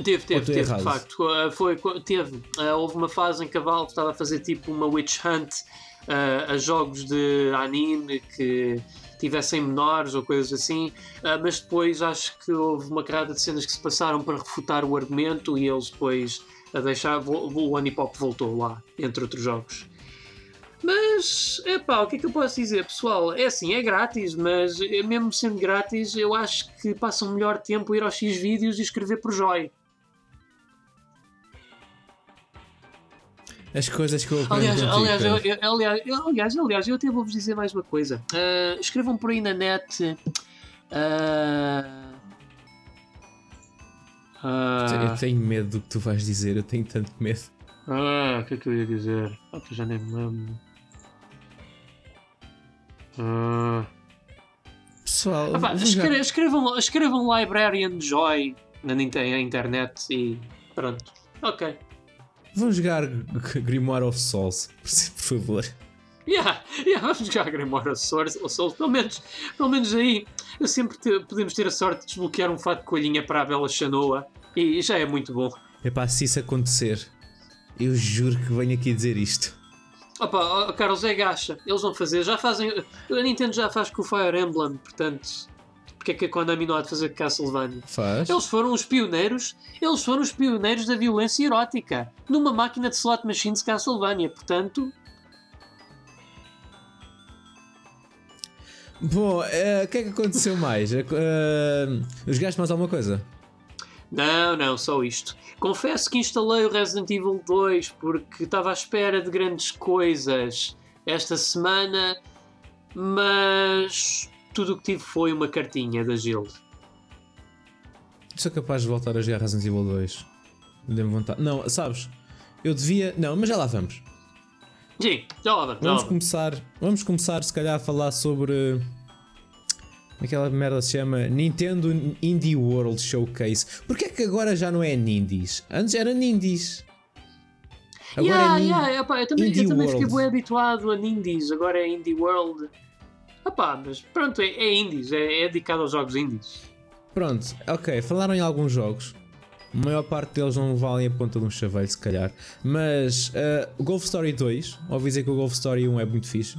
Teve, teve, teve, de facto. Uh, foi, teve. Uh, houve uma fase em que a Valve estava a fazer tipo uma witch hunt uh, a jogos de anime que tivessem menores ou coisas assim, mas depois acho que houve uma carrada de cenas que se passaram para refutar o argumento e eles depois a deixar o Anipop voltou lá, entre outros jogos. Mas, epá, o que é que eu posso dizer, pessoal? É assim, é grátis, mas mesmo sendo grátis, eu acho que passa um melhor tempo a ir aos X vídeos e escrever por Joy. As coisas que eu aliás, aliás, eu, eu, aliás, eu, aliás, aliás, eu até vou-vos dizer mais uma coisa. Uh, escrevam por aí na net. Uh, uh, eu tenho medo do que tu vais dizer, eu tenho tanto medo. Ah, o que é que eu ia dizer? Ah, tu já nem me lembro. Ah. Pessoal, escre escrevam, escrevam Librarian Joy na internet e pronto. Ok. Vamos jogar Grimoire of Souls, por favor. Yeah, yeah, vamos jogar Grimoire of Souls, of Souls. Pelo, menos, pelo menos aí eu sempre te, podemos ter a sorte de desbloquear um fato de coelhinha para a Bela Chanoa e já é muito bom. É pá, se isso acontecer, eu juro que venho aqui dizer isto. Opa, oh, Carlos, é gacha. Eles vão fazer, já fazem. A Nintendo já faz com o Fire Emblem, portanto porque é que a Konami não há de fazer Castlevania? Faz. Eles foram os pioneiros, eles foram os pioneiros da violência erótica numa máquina de slot machines Castlevania, portanto. Bom, eh, o uh, que é que aconteceu mais? Uh, os gajos mais alguma coisa? Não, não, só isto. Confesso que instalei o Resident Evil 2 porque estava à espera de grandes coisas esta semana, mas tudo o que tive foi uma cartinha da Guild. Sou capaz de voltar a jogar Resident Evil 2. Dê-me vontade. Não, sabes? Eu devia. Não, mas já lá vamos. Sim, já lá vamos. Vamos começar. Vamos começar, se calhar, a falar sobre. Aquela merda se chama Nintendo Indie World Showcase. Porquê é que agora já não é Nindies? Antes era Nindies. Agora yeah, é yeah, eu também, eu também fiquei bem habituado a Nindies, agora é Indie World. Ah mas pronto, é, é indies, é, é dedicado aos jogos indies. Pronto, ok, falaram em alguns jogos. A maior parte deles não valem a ponta de um chaveiro, se calhar. Mas uh, o Golf Story 2, ouvi dizer que o Golf Story 1 é muito fixe.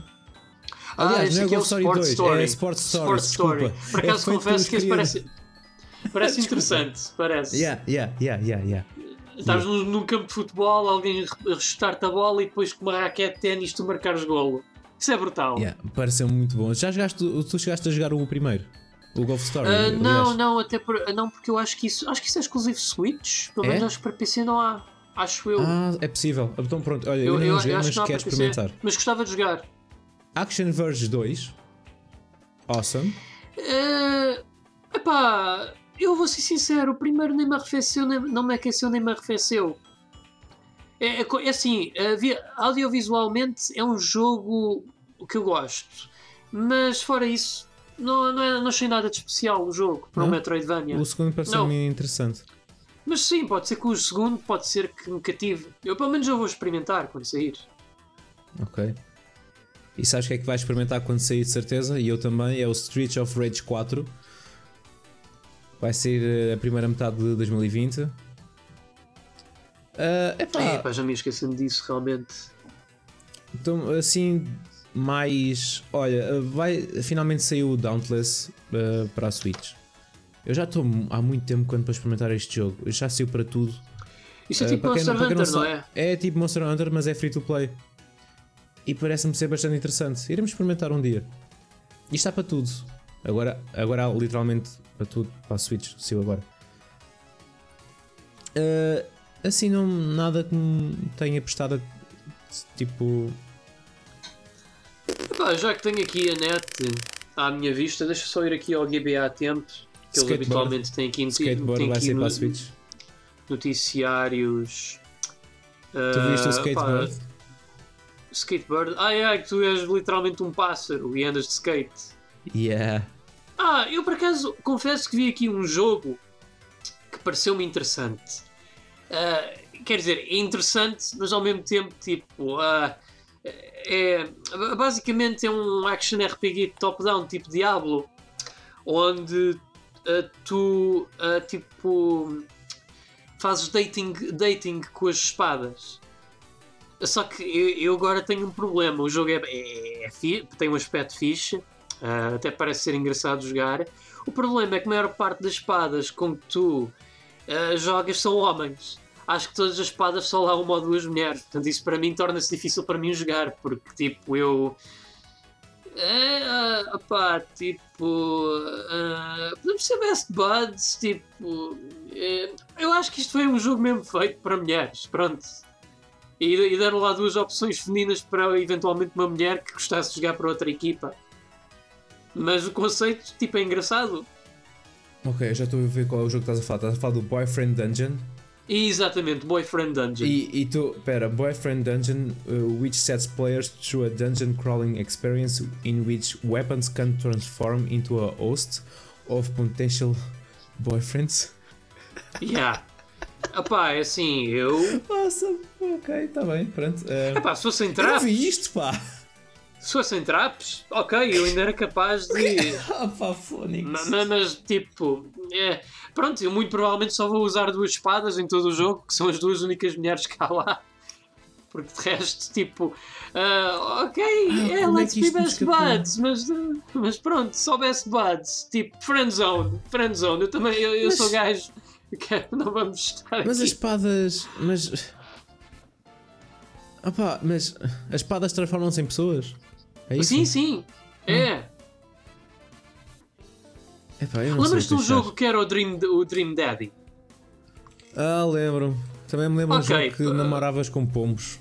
Ah, Aliás, não é Golf Story 2, Story. é Sport Story. Sport Story. Por acaso é confesso que esse parece, parece <laughs> <laughs> interessante. Parece. Yeah, yeah, yeah, yeah, yeah. Estás yeah. num, num, campo de futebol, alguém restar-te a bola e depois com uma raquete de ténis tu marcares golo. Isso é brutal. Yeah, pareceu muito bom. Já jogaste, tu chegaste a jogar o primeiro? O Golf Story? Uh, não, não, até por, não, porque eu acho que isso acho que isso é exclusivo Switch. Pelo menos é? acho que para PC não há. Acho eu. Ah, é possível. Então pronto, olha, eu, eu, eu não joguei, mas que quero experimentar. Mas gostava de jogar. Action Verge 2. Awesome. Uh, epá, eu vou ser sincero, o primeiro nem me arrefeceu, nem, não me aqueceu nem me arrefeceu. É, é, é assim, audiovisualmente é um jogo que eu gosto, mas fora isso, não, não, é, não achei nada de especial o jogo para o um Metroidvania. O segundo pareceu-me interessante. Mas sim, pode ser que o segundo pode ser que me cative. Eu pelo menos eu vou experimentar quando sair. Ok. E sabes o que é que vais experimentar quando sair de certeza? E eu também, é o Street of Rage 4. Vai sair eh, a primeira metade de 2020. Uh, epá, É, pá, já me esquecendo disso realmente. então, assim, mais. Olha, vai, finalmente saiu o Dauntless uh, para a Switch. Eu já estou há muito tempo quando para experimentar este jogo. Já saiu para tudo. Isso é Uh, tipo quem Monster não- Hunter, não não, é? É tipo Monster Hunter, mas é free to play. E parece-me ser bastante interessante. Iremos experimentar um dia. E está para tudo. Agora, agora literalmente para tudo. Para a Switch, saiu agora. Uh, assim, não, nada que me tenha prestado tipo. Pá, já que tenho aqui a net à minha vista, deixa só ir aqui ao GBA tempo. Que eles Skateboard. habitualmente têm aqui, Skateboard têm aqui no- noticiários. Tu viste o Ah, skateboard? pá, skateboard? Ah, é, que tu és literalmente um pássaro e andas de skate. Yeah. Ah, eu por acaso confesso que vi aqui um jogo que pareceu-me interessante. Ah, quer dizer, é interessante, mas ao mesmo tempo, tipo, ah, é, basicamente é um action RPG top-down, tipo Diablo, onde ah, tu, tipo, fazes dating, dating com as espadas. Só que eu, agora tenho um problema. O jogo é, é, é tem um aspecto fixe, ah, até parece ser engraçado jogar. O problema é que a maior parte das espadas com que tu ah, jogas são homens. Acho que todas as espadas só lá uma ou duas mulheres. Portanto, isso para mim torna-se difícil para mim jogar, porque tipo, eu. É, ah, opá, tipo. ah, podemos ser best buds, tipo. eu acho que isto foi um jogo mesmo feito para mulheres, pronto. E, e deram lá duas opções femininas para eventualmente uma mulher que gostasse de jogar para outra equipa. Mas o conceito, tipo, é engraçado. Ok, já estou a ver qual é o jogo que estás a falar. Estás a falar do Boyfriend Dungeon. Exatamente, Boyfriend Dungeon. E, e tu, pera, Boyfriend Dungeon, uh, which sets players through a dungeon crawling experience in which weapons can transform into a host of potential boyfriends. Yeah. <laughs> Epá, é assim, eu. Awesome, ok, está bem, pronto. Uh, Epá, se fossem eu não trapos, vi isto, pá! Se fossem trapos, ok, eu ainda era capaz de. <laughs> Ah, pá, Phonics. Ma- ma- Mas, tipo, é, pronto, eu muito provavelmente só vou usar duas espadas em todo o jogo, que são as duas únicas mulheres que há lá. Porque de resto, tipo, ah, ok, é, como é let's que be best buds, mas, ah, mas pronto, só best buds, tipo, friendzone, friendzone, eu também, eu, eu Mas- sou gajo, não vamos estar Mas as aqui. espadas. Mas. Ah, pá, mas as espadas transformam-se em pessoas? É isso? Sim, sim, é. Epá, eu não sei Lembras-te de um jogo que era o Dream, o Dream Daddy? Ah, lembro. Também me lembro Ok, de um jogo que uh, namoravas com pomos.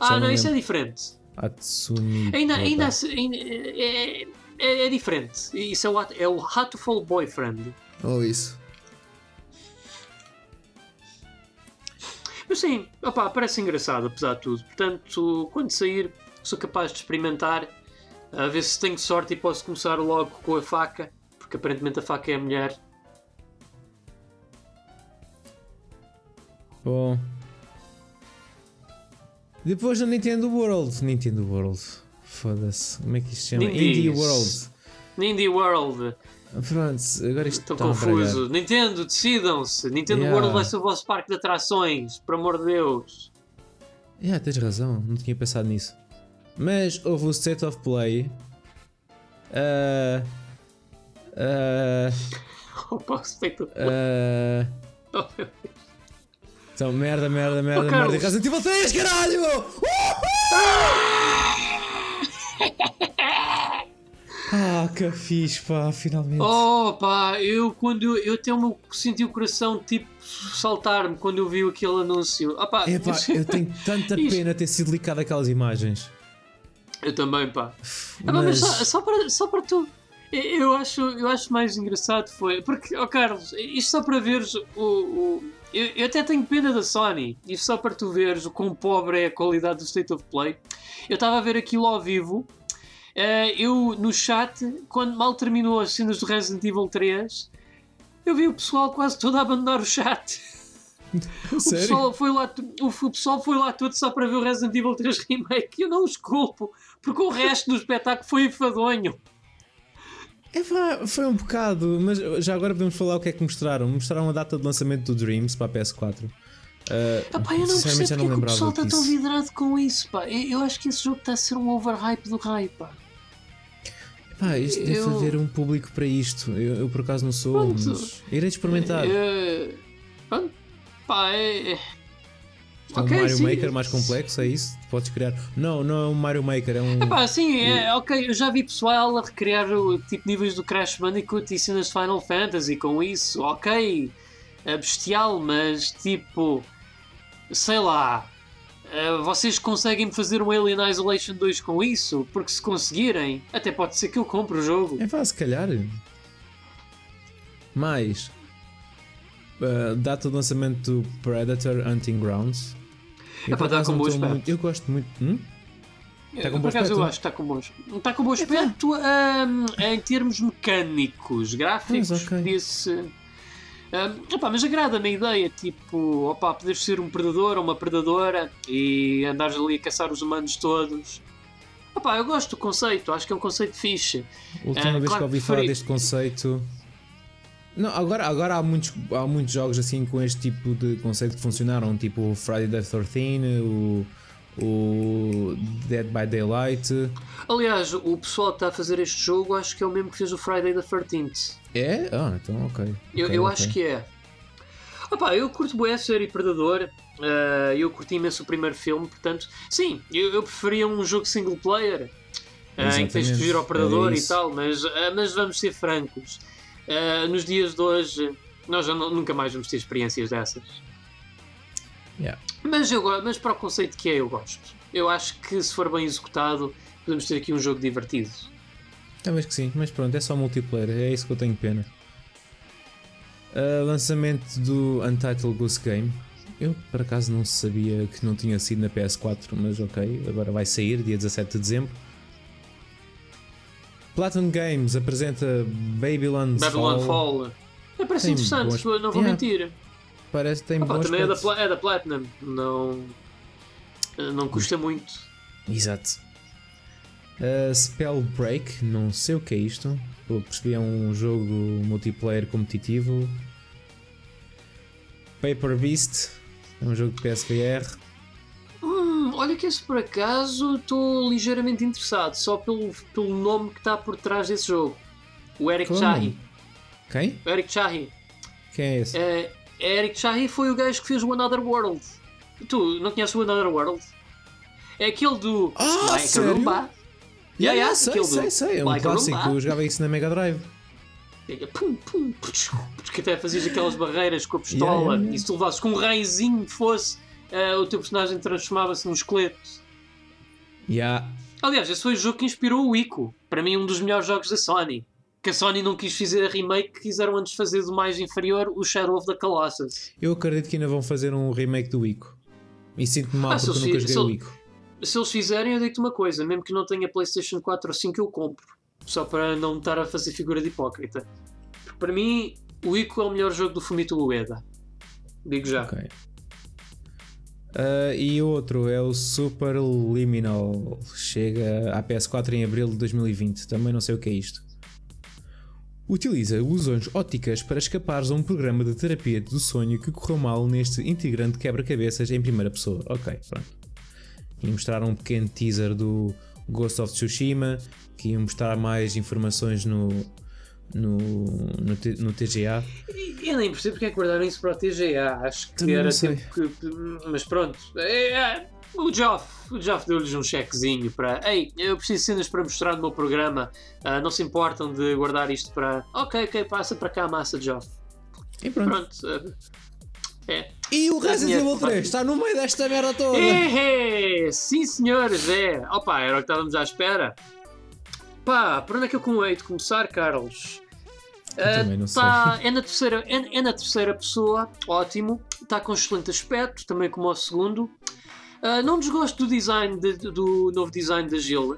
Ah, não não, isso é diferente. Atsumi. Ainda, Opa. ainda, ainda é, é, é diferente. Isso é o, é o Hatful Boyfriend. Ou isso. Mas sim, opá, parece engraçado, apesar de tudo. Portanto, quando sair, sou capaz de experimentar, a ver se tenho sorte e posso começar logo com a faca, porque aparentemente a faca é a mulher. Bom. Depois da Nintendo World. Nintendo World. Foda-se. Como é que isto se chama? Nindies. Indie World. Indie World, Pronto, agora isto estou confuso. Nintendo, decidam-se. Nintendo Yeah. World vai ser o vosso parque de atrações, por amor de Deus. Yeah, tens razão, não tinha pensado nisso. Mas houve o State of Play. Ah. ah, <laughs> Opa, respeito. ah, <laughs> então, merda, merda, merda, merda. Carlos. Resident Evil 3, caralho! Ah, que fixe, pá, finalmente. Oh pá, eu quando eu, eu até me senti o coração tipo saltar-me quando eu vi aquele anúncio. Ah, pá, Epá, eu tenho tanta <laughs> pena ter sido licado aquelas imagens. Eu também, pá. Ah, pá, mas Mas. só, só para, só para tu. Eu acho, eu acho mais engraçado foi. Porque, ó Carlos, isto só para veres o. o- eu, eu até tenho pena da Sony. Isto só para tu veres o quão pobre é a qualidade do State of Play. Eu estava a ver aquilo ao vivo. eh, eu no chat, quando mal terminou as cenas do Resident Evil 3, eu vi o pessoal quase todo a abandonar o chat. <laughs> O Sério? pessoal, foi lá, o pessoal foi lá todo só para ver o Resident Evil 3 Remake eu não os culpo, porque o resto do espetáculo foi enfadonho. É foi um bocado, mas já agora podemos falar o que é que mostraram. Mostraram a data de lançamento do Dreams para a PS4. Uh, Epá, eu não percebo porque é que o pessoal está tão vidrado com isso, pá. Eu, eu acho que esse jogo está a ser um overhype do hype, pá. Pá, isto deve Eu- haver um público para isto. Eu, eu por acaso não sou, Pronto. mas irei experimentar. Pronto, pá, é... é- Isto é um ok, Mario sim. Maker mais complexo, é isso? Podes criar. Não, não é um Mario Maker, é um. Epá, sim, é, ok, eu já vi pessoal a recriar tipo níveis do Crash Bandicoot e cenas de Final Fantasy com isso, ok, é bestial, mas tipo, sei lá, eh, vocês conseguem fazer um Alien Isolation 2 com isso? Porque se conseguirem, até pode ser que eu compre o jogo. É pá, se calhar. Mais. uh, data de lançamento do Predator Hunting Grounds. Eu, Epá, por tá com bom aspecto. eu gosto muito. Hum? Tá com Por bom acaso aspecto? eu acho que está com bom aspecto. Está com bom aspecto ahm, em termos mecânicos, gráficos, Mas, ok. podia-se. ahm, epá, mas agrada-me a ideia, tipo, opá, poderes ser um predador ou uma predadora e andares ali a caçar os humanos todos. Opá, eu gosto do conceito, acho que é um conceito fixe. A última Ah, vez claro que ouvi que falar deste conceito. Não, agora, agora há, muitos, há muitos jogos assim com este tipo de conceito que funcionaram, tipo o Friday the 13, o, o Dead by Daylight. Aliás, o pessoal que está a fazer este jogo acho que é o mesmo que fez o Friday the 13th. É? Ah, então ok. Eu, Ok, eu ok. acho que é. Opá, eu curto bem a série Predador. eh, eu curti imenso o primeiro filme, portanto, sim, eu, eu preferia um jogo single player eh, em que tens de fugir ao predador era e tal, mas, eh, mas vamos ser francos. Eh, nos dias de hoje, nós já não- nunca mais vamos ter experiências dessas. Yeah. Mas, eu, mas para o conceito que é, eu gosto. Eu acho que se for bem executado, podemos ter aqui um jogo divertido. Talvez que sim, mas pronto, é só multiplayer, é isso que eu tenho pena. Ah, lançamento do Untitled Goose Game. Eu por acaso não sabia que não tinha sido na PS4, mas ok, agora vai sair, dia 17 de dezembro. Platinum Games apresenta Babylon's Babylon Fall. Fall. É, parece Tem interessante, não vou Yeah. mentir. Parece que tem também é da, é da Platinum. Não, não custa muito. Exato. Uh, Spell Break, não sei o que é isto. Eu percebi é um jogo multiplayer competitivo. Paper Beast, é um jogo de PSVR. Hum, olha que esse por acaso estou ligeiramente interessado, só pelo, pelo nome que está por trás desse jogo. O Eric Qual é o Chahi. Quem? O Eric Chahi. Quem é esse? É, Eric Chahi foi o gajo que fez o Another World. Tu não conheces o Another World? É aquele do Ah, Like sério? a Roomba. Yeah, yeah, sei, aquele do sei, sei. É um Like clássico. Eu jogava isso na Mega Drive. Pum, pum, porque até fazias aquelas barreiras com a pistola Yeah, yeah, yeah. e se tu levasses com um raizinho fosse, eh, o teu personagem transformava-se num esqueleto. Yeah. Aliás, esse foi o jogo que inspirou o Ico. Para mim, um dos melhores jogos da Sony. Que a Sony não quis fazer a remake, quiseram antes fazer do mais inferior o Shadow of the Colossus. Eu acredito que ainda vão fazer um remake do Ico. E sinto-me mal Ah, porque eu nunca joguei se o Ico. Se eles fizerem, eu digo-te uma coisa: mesmo que não tenha PlayStation 4 ou 5, eu compro. Só para não estar a fazer figura de hipócrita. Porque para mim, o Ico é o melhor jogo do Fumito Ueda. Digo já. Ok. Ah, e outro é o Super Liminal. Chega à PS4 em abril de 2020. Também não sei o que é isto. Utiliza ilusões ópticas para escapares a um programa de terapia do sonho que correu mal neste integrante quebra-cabeças em primeira pessoa. Ok, pronto. E mostraram um pequeno teaser do Ghost of Tsushima, que ia mostrar mais informações no, no, no, T- no TGA. Eu nem percebo porque é que guardaram isso para o TGA. Acho que Também era tempo que. Mas pronto. É, é, o Geoff, o Geoff deu-lhes um chequezinho para. Ei, eu preciso de cenas para mostrar no meu programa. Ah, não se importam de guardar isto para. Ok, ok, passa para cá a massa, Geoff. E pronto. Pronto. ah, é. E o Resident Evil que 3 está no meio desta merda toda. É, sim senhores, é. Opa, era o que estávamos à espera. Pá, por onde é que eu hei de começar, Carlos? Tá- é, na terceira, é, é na terceira pessoa, ótimo. Está com excelente aspecto, também como o segundo. Ah, não desgosto do design de- do novo design da Jill.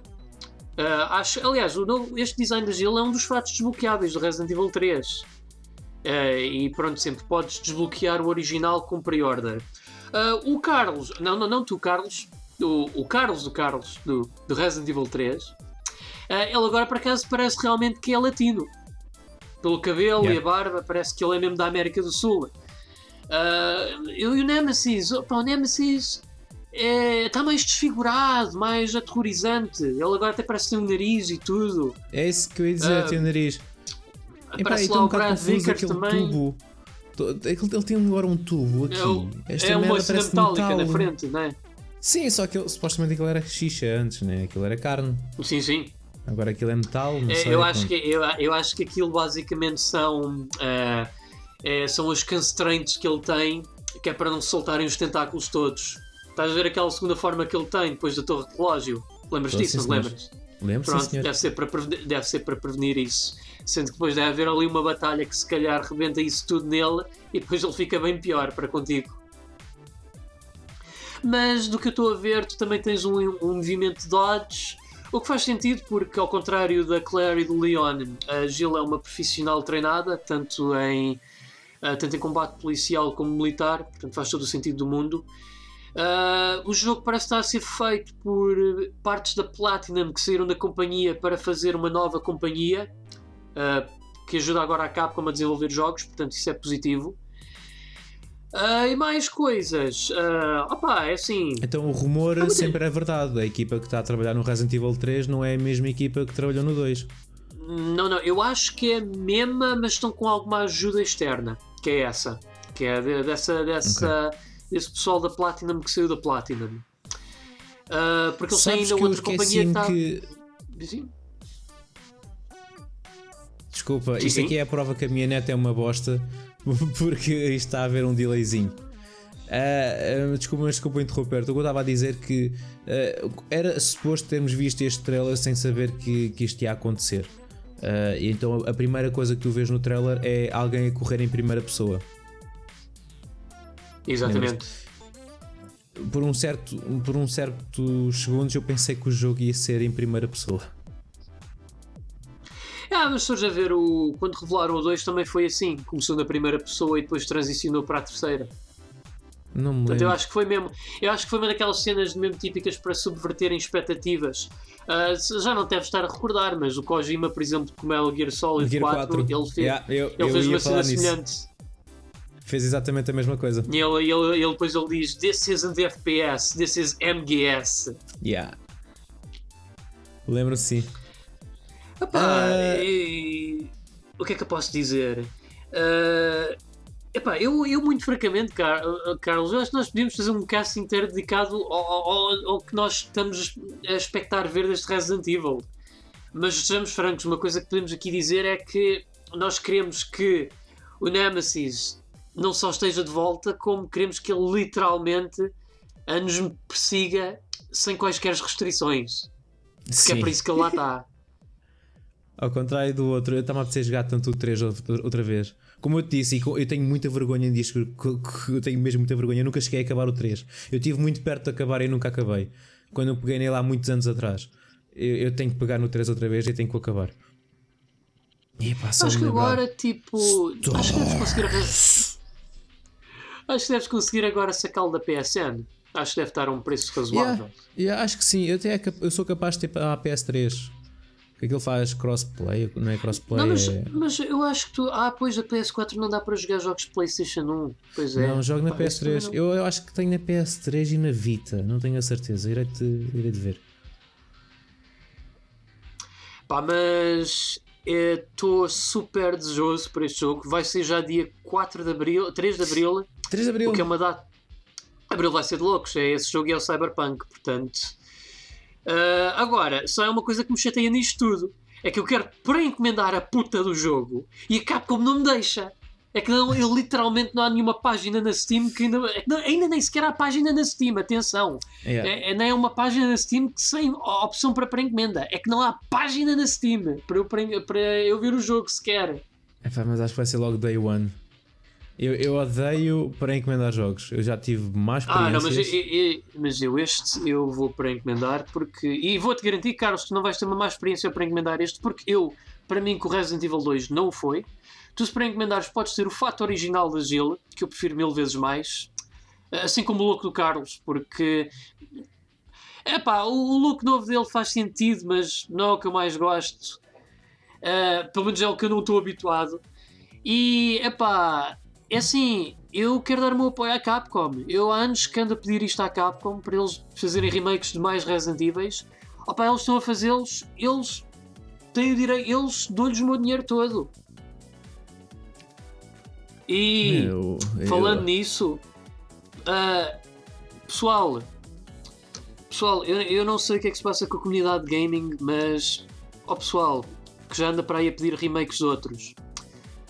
Ah, acho, aliás, o novo- este design da Jill é um dos fatos desbloqueáveis do Resident Evil 3. Uh, e pronto, sempre podes desbloquear o original com pre-order. Uh, o Carlos, não, não, não tu, Carlos, o, o Carlos do Carlos do, do Resident Evil 3, uh, ele agora por acaso parece realmente que é latino. Pelo cabelo yeah. e a barba, parece que ele é mesmo da América do Sul. Uh, e o Nemesis, opa, o Nemesis está é, mais desfigurado, mais aterrorizante. Ele agora até parece ter um nariz e tudo. É isso que eu ia dizer, uh, tem um nariz. Epá, estou um bocado confuso aquele também. tubo. Ele, ele tem agora um tubo aqui. É, o, Esta é uma cena metálica metal. na frente, não é? Sim, só que ele, supostamente aquilo era xixa antes, né? Aquilo era carne. Sim, sim. Agora aquilo é metal, não é, sei. Eu acho, que, eu, eu acho que aquilo basicamente são, uh, é, são as constraints que ele tem, que é para não soltarem os tentáculos todos. Estás a ver aquela segunda forma que ele tem depois da torre de relógio? Lembras disso, não lembras? Lembro, Pronto, sim, deve, ser para prevenir, deve ser para prevenir isso. Sendo que depois deve haver ali uma batalha que se calhar rebenta isso tudo nele e depois ele fica bem pior para contigo. Mas do que eu estou a ver, tu também tens um, um movimento de dodge, o que faz sentido porque, ao contrário da Claire e do Leon, a Jill é uma profissional treinada, tanto em, uh, tanto em combate policial como militar, portanto faz todo o sentido do mundo. Uh, o jogo parece estar a ser feito por partes da Platinum que saíram da companhia para fazer uma nova companhia uh, que ajuda agora a Capcom a desenvolver jogos, portanto isso é positivo. Uh, e mais coisas. Uh, opa, é assim. Então o rumor é sempre é verdade. A equipa que está a trabalhar no Resident Evil 3 não é a mesma equipa que trabalhou no 2. Não, não, eu acho que é a mesma, mas estão com alguma ajuda externa. Que é essa. Que é dessa, dessa, okay esse pessoal da Platinum que saiu da Platinum. Uh, porque eles têm ainda outra companhia que. Tá... que... Desculpa, sim, isto aqui é a prova que a minha neta é uma bosta <laughs> porque está a haver um delayzinho. Uh, uh, desculpa, mas desculpa interromper. Eu estava a dizer que uh, era suposto termos visto este trailer sem saber que, que isto ia acontecer. e então a primeira coisa que tu vês no trailer é alguém a correr em primeira pessoa. Exatamente. Por um certo, por um certo segundos eu pensei que o jogo ia ser em primeira pessoa. Ah, mas se a ver o. Quando revelaram o 2 também foi assim. Começou na primeira pessoa e depois transicionou para a terceira. Não me lembro. eu acho que foi mesmo. Eu acho que foi uma daquelas cenas mesmo típicas para subverterem expectativas. Uh, já não deve estar a recordar, mas o Kojima, por exemplo, com Metal Gear Solid Gear 4, 4, ele fez, yeah, eu, ele eu fez uma cena semelhante fez exatamente a mesma coisa. E ele, ele, ele depois ele diz: This isn't FPS, this is MGS. Yeah. Lembro sim. Epá, uh... e... o que é que eu posso dizer? Uh... Epá, eu, eu muito francamente, Carlos, eu acho que nós podíamos fazer um cast inteiro dedicado ao, ao, ao que nós estamos a expectar ver deste Resident Evil. Mas sejamos francos, uma coisa que podemos aqui dizer é que nós queremos que o Nemesis não só esteja de volta, como queremos que ele literalmente nos persiga sem quaisquer restrições. Sim. é por isso que ele lá está. <laughs> Ao contrário do outro, eu estava a precisar jogar tanto o 3 outra vez. Como eu te disse, eu tenho muita vergonha disto, eu tenho mesmo muita vergonha. Eu nunca cheguei a acabar o 3. Eu estive muito perto de acabar e nunca acabei. Quando eu peguei nele há muitos anos atrás. Eu, eu tenho que pegar no 3 outra vez e tenho que acabar. acho que agora, tipo. Stop. Acho que deves conseguir Acho que deves conseguir agora sacá-lo da PSN. Acho que deve estar a um preço razoável. Yeah, yeah, acho que sim. Eu, até, eu sou capaz de ter a PS3. Que aquilo faz crossplay, não é crossplay? Não, mas, é... mas eu acho que tu. Ah, pois a PS4 não dá para jogar jogos de PlayStation 1. Pois é. Não, jogo na Pá, PS3. Eu, eu acho que tenho na PS3 e na Vita. Não tenho a certeza. Irei -te ver. Pá, mas estou super desejoso por este jogo. Vai ser já dia 4 de abril, 3 de abril. 3 de abril. O que é uma data. Abril vai ser de loucos. É esse jogo e é o Cyberpunk, portanto. Uh, agora, só é uma coisa que me chateia nisto tudo. É que eu quero pré-encomendar a puta do jogo e a Capcom não me deixa. É que não, eu, literalmente não há nenhuma página na Steam que ainda, ainda nem sequer há página na Steam, atenção. Yeah. É, é, nem é uma página na Steam que sem opção para pré-encomenda. É que não há página na Steam para eu, para eu ver o jogo sequer. É, mas acho que vai ser logo day one. Eu, eu odeio para encomendar jogos. Eu já tive mais experiências. Ah, não, mas eu, eu, mas eu este eu vou para encomendar porque. E vou-te garantir, Carlos, que não vais ter uma má experiência para encomendar este, porque eu, para mim, com o Resident Evil 2 não foi. Tu, se para encomendares, podes ter o fato original da Gila, que eu prefiro mil vezes mais, assim como o look do Carlos, porque. É pá, o look novo dele faz sentido, mas não é o que eu mais gosto. Uh, pelo menos é o que eu não estou habituado. E é pá, é assim, eu quero dar o meu apoio à Capcom. Eu há anos que ando a pedir isto à Capcom para eles fazerem remakes de mais Resident Evil. Opa, eles estão a fazê-los, eles têm o direito, eles dão-lhes o meu dinheiro todo. E eu, eu... falando nisso, uh, pessoal, pessoal, eu, eu não sei o que é que se passa com a comunidade de gaming, mas ó pessoal que já anda para aí a pedir remakes de outros,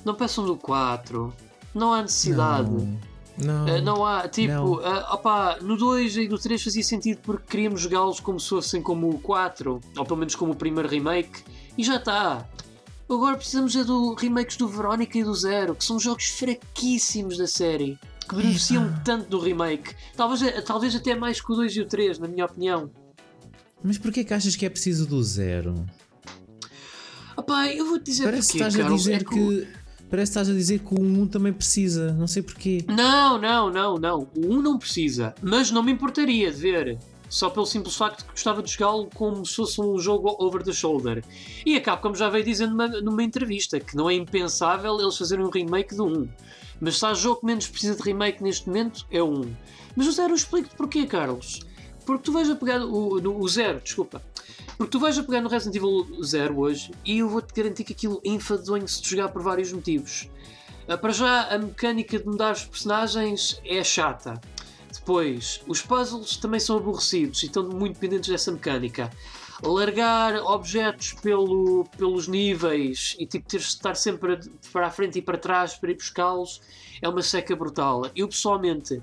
não peçam do 4 não há necessidade. Não. Não, uh, não há, tipo, não. Uh, opa, no 2 e no 3 fazia sentido porque queríamos jogá-los como se fossem como o 4, ou pelo menos como o primeiro remake, e já está. Agora precisamos é do remakes do Verónica e do Zero, que são jogos fraquíssimos da série, que beneficiam tanto do remake. Talvez, eh, talvez até mais que o 2 e o 3, na minha opinião. Mas porquê que achas que é preciso do Zero? Opa, eu vou-te dizer Parece porquê, que estás Carlos, a dizer é que... que Parece que estás a dizer que o 1 também precisa, não sei porquê. Não, não, não, não. O 1 não precisa, mas não me importaria de ver. Só pelo simples facto de que gostava de jogá-lo como se fosse um jogo over the shoulder. E a Capcom já veio dizendo numa, numa entrevista que não é impensável eles fazerem um remake do 1. Mas se há jogo que menos precisa de remake neste momento, é o 1. Mas o Zero, explico-te porquê, Carlos. Porque tu vais a pegar o, o, o Zero, desculpa. Porque tu vais a pegar no Resident Evil 0 hoje e eu vou-te garantir que aquilo enfadonha-se de jogar por vários motivos. Uh, para já, a mecânica de mudar os personagens é chata. Depois, os puzzles também são aborrecidos e estão muito dependentes dessa mecânica. Largar objetos pelo, pelos níveis e tipo, teres de estar sempre para a frente e para trás para ir buscá-los é uma seca brutal. Eu pessoalmente,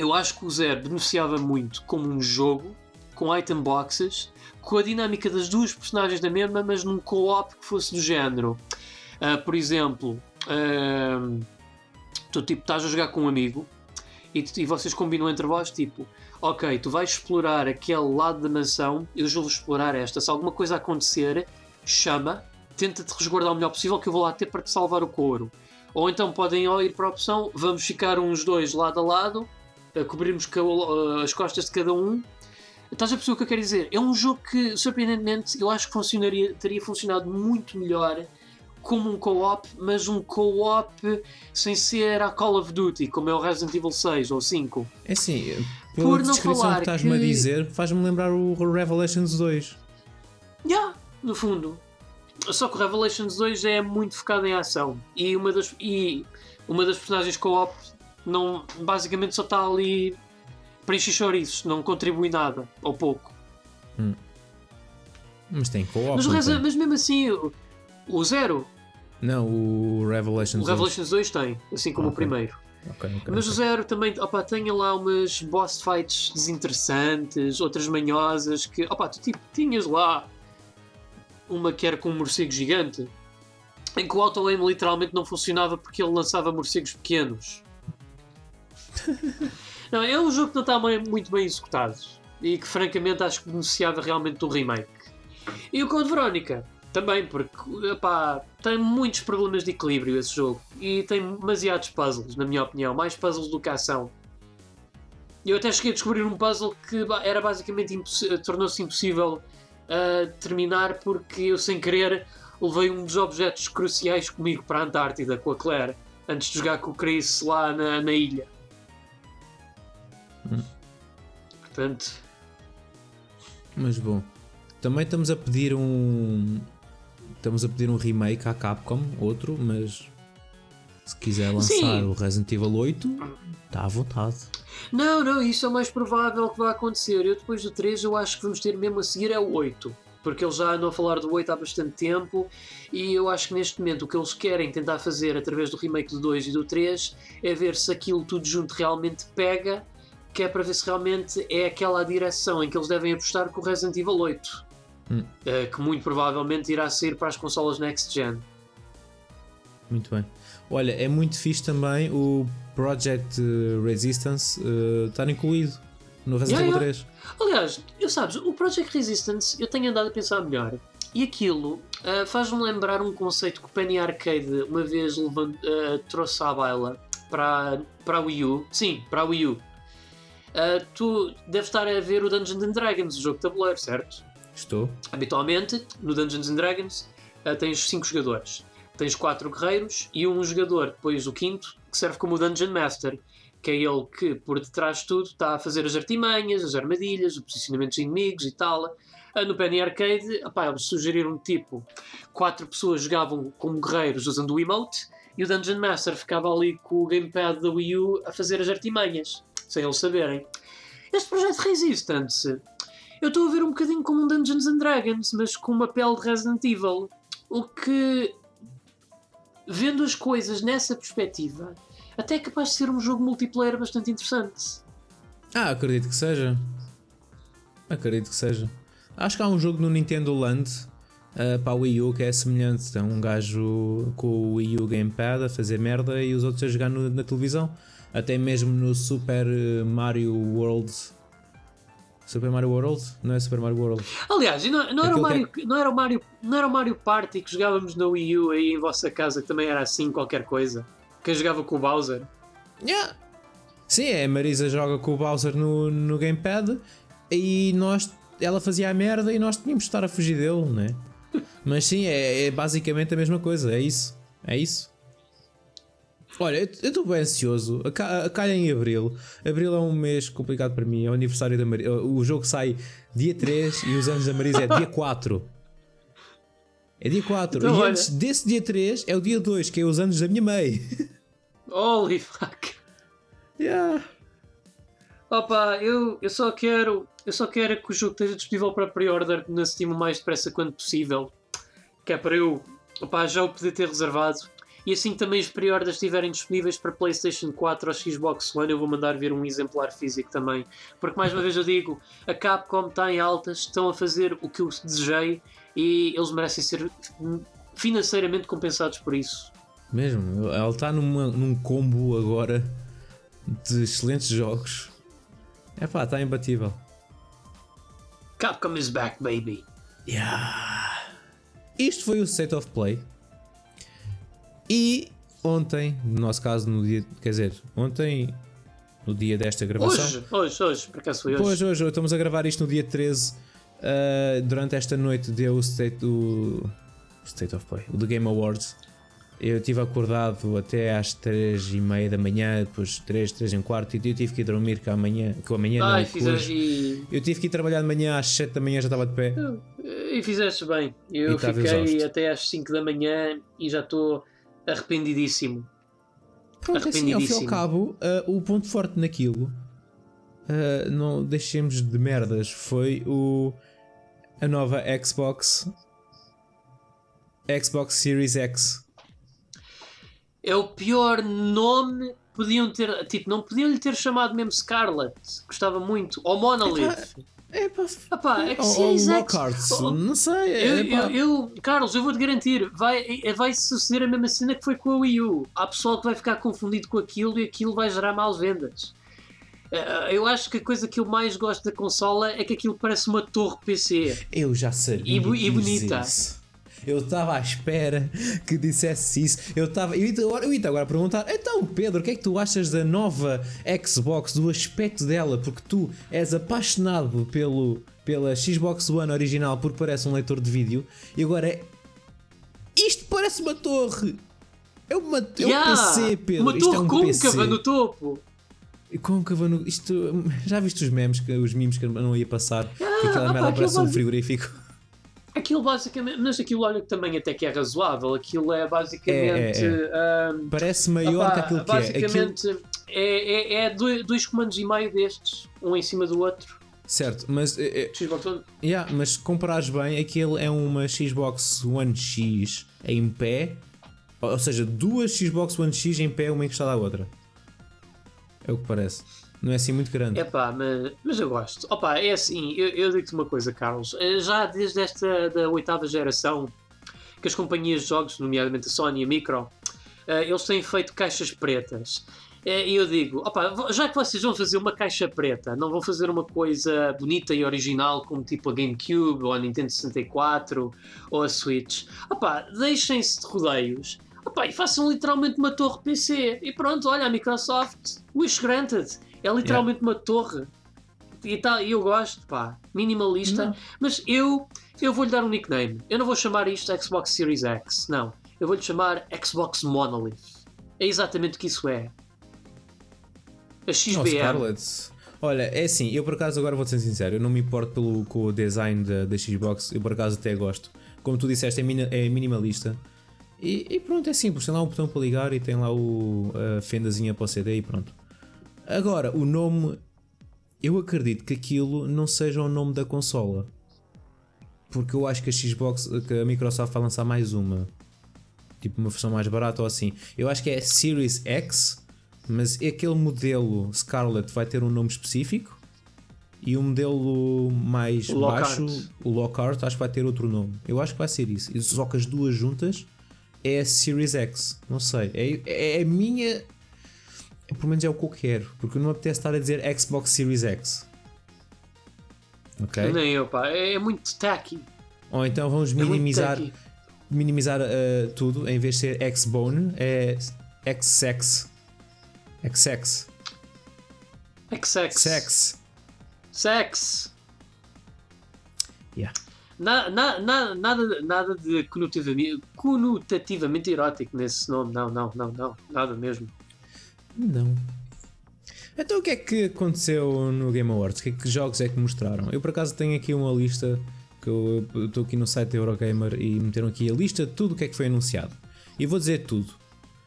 eu acho que o Zero beneficiava muito como um jogo com item boxes, com a dinâmica das duas personagens da mesma, mas num co-op que fosse do género. Uh, por exemplo, uh, tu tipo, estás a jogar com um amigo e, e, vocês combinam entre vós, tipo, ok, tu vais explorar aquele lado da mansão, eu vou explorar esta. Se alguma coisa acontecer, chama, tenta-te resguardar o melhor possível que eu vou lá ter para te salvar o couro. Ou então podem ir para a opção, vamos ficar uns dois lado a lado, a cobrirmos as costas de cada um Estás a perceber o que eu quero dizer? É um jogo que, surpreendentemente, eu acho que funcionaria, teria funcionado muito melhor como um co-op, mas um co-op sem ser a Call of Duty, como é o Resident Evil 6 ou 5. É assim, pela Por descrição que estás-me que... a dizer, faz-me lembrar o Revelations 2. Já, yeah, no fundo. Só que o Revelations 2 é muito focado em ação. E uma das, e uma das personagens co-op não, basicamente só está ali para encher chouriços, não contribui nada, ou pouco. Hum. Mas tem co-op. Mas, mas, mesmo assim, o, o Zero. Não, o Revelations O Revelations 2 tem, assim como okay. o primeiro. Okay, okay, mas o Zero também opa, tem lá umas boss fights desinteressantes, outras manhosas que opa, tu tipo, tinhas lá uma que era com um morcego gigante em que o auto-aim literalmente não funcionava porque ele lançava morcegos pequenos. <laughs> Não, é um jogo que não está muito bem executado e que francamente acho que beneficiava realmente do remake. E o Code Verónica também, porque epá, tem muitos problemas de equilíbrio esse jogo e tem demasiados puzzles, na minha opinião, mais puzzles do que ação. Eu até cheguei a descobrir um puzzle que era basicamente tornou-se impossível uh, terminar porque eu, sem querer, levei um dos objetos cruciais comigo para a Antártida com a Claire antes de jogar com o Chris lá na, na ilha. Portanto. Mas bom. Também estamos a pedir um. Estamos a pedir um remake à Capcom, outro, mas se quiser lançar Sim. o Resident Evil 8, está à vontade. Não, não, isso é o mais provável que vai acontecer. Eu depois do 3 eu acho que vamos ter mesmo a seguir é o 8. Porque eles já andam a falar do 8 há bastante tempo e eu acho que neste momento o que eles querem tentar fazer através do remake do 2 e do 3 é ver se aquilo tudo junto realmente pega que é para ver se realmente é aquela direção em que eles devem apostar com o Resident Evil 8, hum. uh, que muito provavelmente irá sair para as consolas Next Gen. Muito bem. Olha, é muito fixe também o Project Resistance uh, estar incluído no Resident Evil yeah, 3. Aliás, eu sabes, o Project Resistance eu tenho andado a pensar melhor. e aquilo uh, faz-me lembrar um conceito que o Penny Arcade uma vez levant, uh, trouxe à baila para, para a Wii U. Sim, para a Wii U. Uh, tu deves estar a ver o Dungeons and Dragons, o jogo de tabuleiro, certo? Estou. Habitualmente, no Dungeons and Dragons, uh, tens 5 jogadores. Tens 4 guerreiros e um jogador, depois o quinto, que serve como o Dungeon Master, que é ele que, por detrás de tudo, está a fazer as artimanhas, as armadilhas, o posicionamento dos inimigos e tal. Uh, no Penny Arcade, opá, eles sugeriram tipo: 4 pessoas jogavam como guerreiros usando o emote e o Dungeon Master ficava ali com o gamepad da Wii U a fazer as artimanhas sem eles saberem. Este projeto resiste-se. Eu estou a ver um bocadinho como um Dungeons and Dragons, mas com uma pele de Resident Evil. O que, vendo as coisas nessa perspectiva, até é capaz de ser um jogo multiplayer bastante interessante. Ah, acredito que seja. Acredito que seja. Acho que há um jogo no Nintendo Land uh, para a Wii U que é semelhante. Tem um gajo com o Wii U Gamepad a fazer merda e os outros a jogar no, na televisão. Até mesmo no Super Mario World. Super Mario World? Não é Super Mario World. Aliás, não, não, era o Mario, é... não, era o Mario, não era o Mario Party que jogávamos na Wii U aí em vossa casa, que também era assim qualquer coisa. Quem jogava com o Bowser. Yeah. Sim, é, a Marisa joga com o Bowser no, no Gamepad e nós, ela fazia a merda e nós tínhamos de estar a fugir dele, né? <laughs> Mas sim, é, é basicamente a mesma coisa, é isso. É isso. Olha, eu estou bem ansioso. Calha em abril. Abril é um mês complicado para mim. É o aniversário da Marisa. O jogo sai dia 3 e os anos da Marisa é dia <laughs> 4. É dia 4. Então, e olha... antes desse dia 3 é o dia 2, que é os anos da minha mãe. <laughs> Holy fuck. Yeah. Opa, eu, eu só quero. Eu só quero que o jogo esteja disponível para pre-order na Steam o mais depressa quanto possível. Que é para eu opa, já o poder ter reservado e assim que também os pre-orders estiverem disponíveis para PlayStation 4 ou Xbox One, eu vou mandar ver um exemplar físico também. Porque mais uma vez eu digo, a Capcom está em altas, estão a fazer o que eu desejei e eles merecem ser financeiramente compensados por isso. Mesmo, ela está num combo agora de excelentes jogos. É pá, está imbatível. Capcom is back, baby. Yeah. Isto foi o State of Play. E ontem, no nosso caso, no dia. Quer dizer, ontem, no dia desta gravação. Hoje, hoje, hoje, por acaso foi hoje. Hoje, hoje, estamos a gravar isto no dia 13. Uh, ah, durante esta noite deu o State, do State of Play, o The Game Awards. Eu estive acordado até às 3 e meia da manhã, depois 3, 3 e um quarto, e eu tive que ir dormir que amanhã, que amanhã Ai, não, hoje, Eu tive que ir trabalhar de manhã às 7 da manhã, já estava de pé. E fizeste bem. Eu fiquei exausto. até às 5 da manhã e já estou arrependidíssimo. Pronto, assim, ao fim e ao cabo, uh, o ponto forte naquilo, uh, não deixemos de merdas, foi o, a nova Xbox, Xbox Series X. É o pior nome podiam ter, tipo, não podiam lhe ter chamado mesmo Scarlet, gostava muito, ou Monolith. É pá, Epá, é que Series X. Oh, não sei. É, eu, eu, eu, Carlos, eu vou-te garantir, vai, é, vai suceder a mesma cena que foi com a Wii U. Há pessoal que vai ficar confundido com aquilo e aquilo vai gerar maus vendas. Eh, eu acho que a coisa que eu mais gosto da consola é que aquilo parece uma torre PC. Eu já sabia. E, e bonita. Isso. Eu estava à espera que dissesse isso. Eu estava. Eu, eu ia agora perguntar: então, Pedro, o que é que tu achas da nova Xbox, do aspecto dela? Porque tu és apaixonado pelo, pela Xbox One original porque parece um leitor de vídeo. E agora é. Isto parece uma torre! É uma é yeah, um PC, Pedro. Uma Isto torre é um côncava PC. no topo. Côncava no. Isto. Já viste os memes, que, os memes que não ia passar? Yeah, que aquela merda parece um frigorífico. Aquilo basicamente, mas aquilo olha que também até que é razoável, aquilo é basicamente. É, é, é. Um, Parece maior opa, que aquilo que é. Basicamente aquilo... é, é, é dois comandos e meio destes, um em cima do outro. Certo, mas. É, Xbox One. Yeah, mas se comparares bem, aquilo é uma Xbox One X em pé, ou seja, duas Xbox One X em pé, uma encostada à outra. É o que parece. Não é assim muito grande. É pá, mas, mas eu gosto. Opa, é assim, eu, eu digo-te uma coisa, Carlos. Eh, já desde esta da oitava geração, que as companhias de jogos, nomeadamente a Sony e a Micro, uh, eles têm feito caixas pretas. É, E eu digo, opa, já que vocês vão fazer uma caixa preta, não vão fazer uma coisa bonita e original como tipo a GameCube ou a Nintendo 64 ou a Switch, opa, deixem-se de rodeios opa, e façam literalmente uma torre PC. E pronto, olha, a Microsoft, wish granted, é literalmente uma torre. E tá, eu gosto, pá, minimalista, Não. mas eu, eu vou-lhe dar um nickname. Eu não vou chamar isto Xbox Series X, não. Eu vou-lhe chamar Xbox Monolith. É exatamente o que isso é. A Oh, XBM. Scarlett. Olha, é assim, eu por acaso agora vou ser sincero, eu não me importo pelo, com o design da, da Xbox, eu por acaso até gosto. Como tu disseste, é, é minimalista. E, e pronto, é simples, tem lá um botão para ligar e tem lá o, a fendazinha para o CD e pronto. Agora, o nome, eu acredito que aquilo não seja o nome da consola. Porque eu acho que a Xbox, que a Microsoft vai lançar mais uma. Tipo uma versão mais barata ou assim. Eu acho que é Series X, mas aquele modelo Scarlett vai ter um nome específico. E o modelo mais O Lockhart. baixo, o Lockhart, acho que vai ter outro nome. Eu acho que vai ser isso. E Só que as duas juntas é a Series X. Não sei. É, é a minha. Pelo menos é o que eu quero. Porque não me apetece estar a dizer Xbox Series X. Ok? Nem eu, pá. É, é muito tacky. Ou então vamos É minimizar, tacky. minimizar uh, tudo. Em vez de ser X-Bone, é X-Sex. X-Sex. Sex. Sex. Yeah. Na, na, na, nada, nada de conotativamente, conotativamente erótico nesse nome. Não, não, não, não. Nada mesmo. Não. Então o que é que aconteceu no Game Awards? Que, que jogos é que mostraram? Eu por acaso tenho aqui uma lista que eu estou aqui no site da Eurogamer e meteram aqui a lista de tudo o que é que foi anunciado. E vou dizer tudo.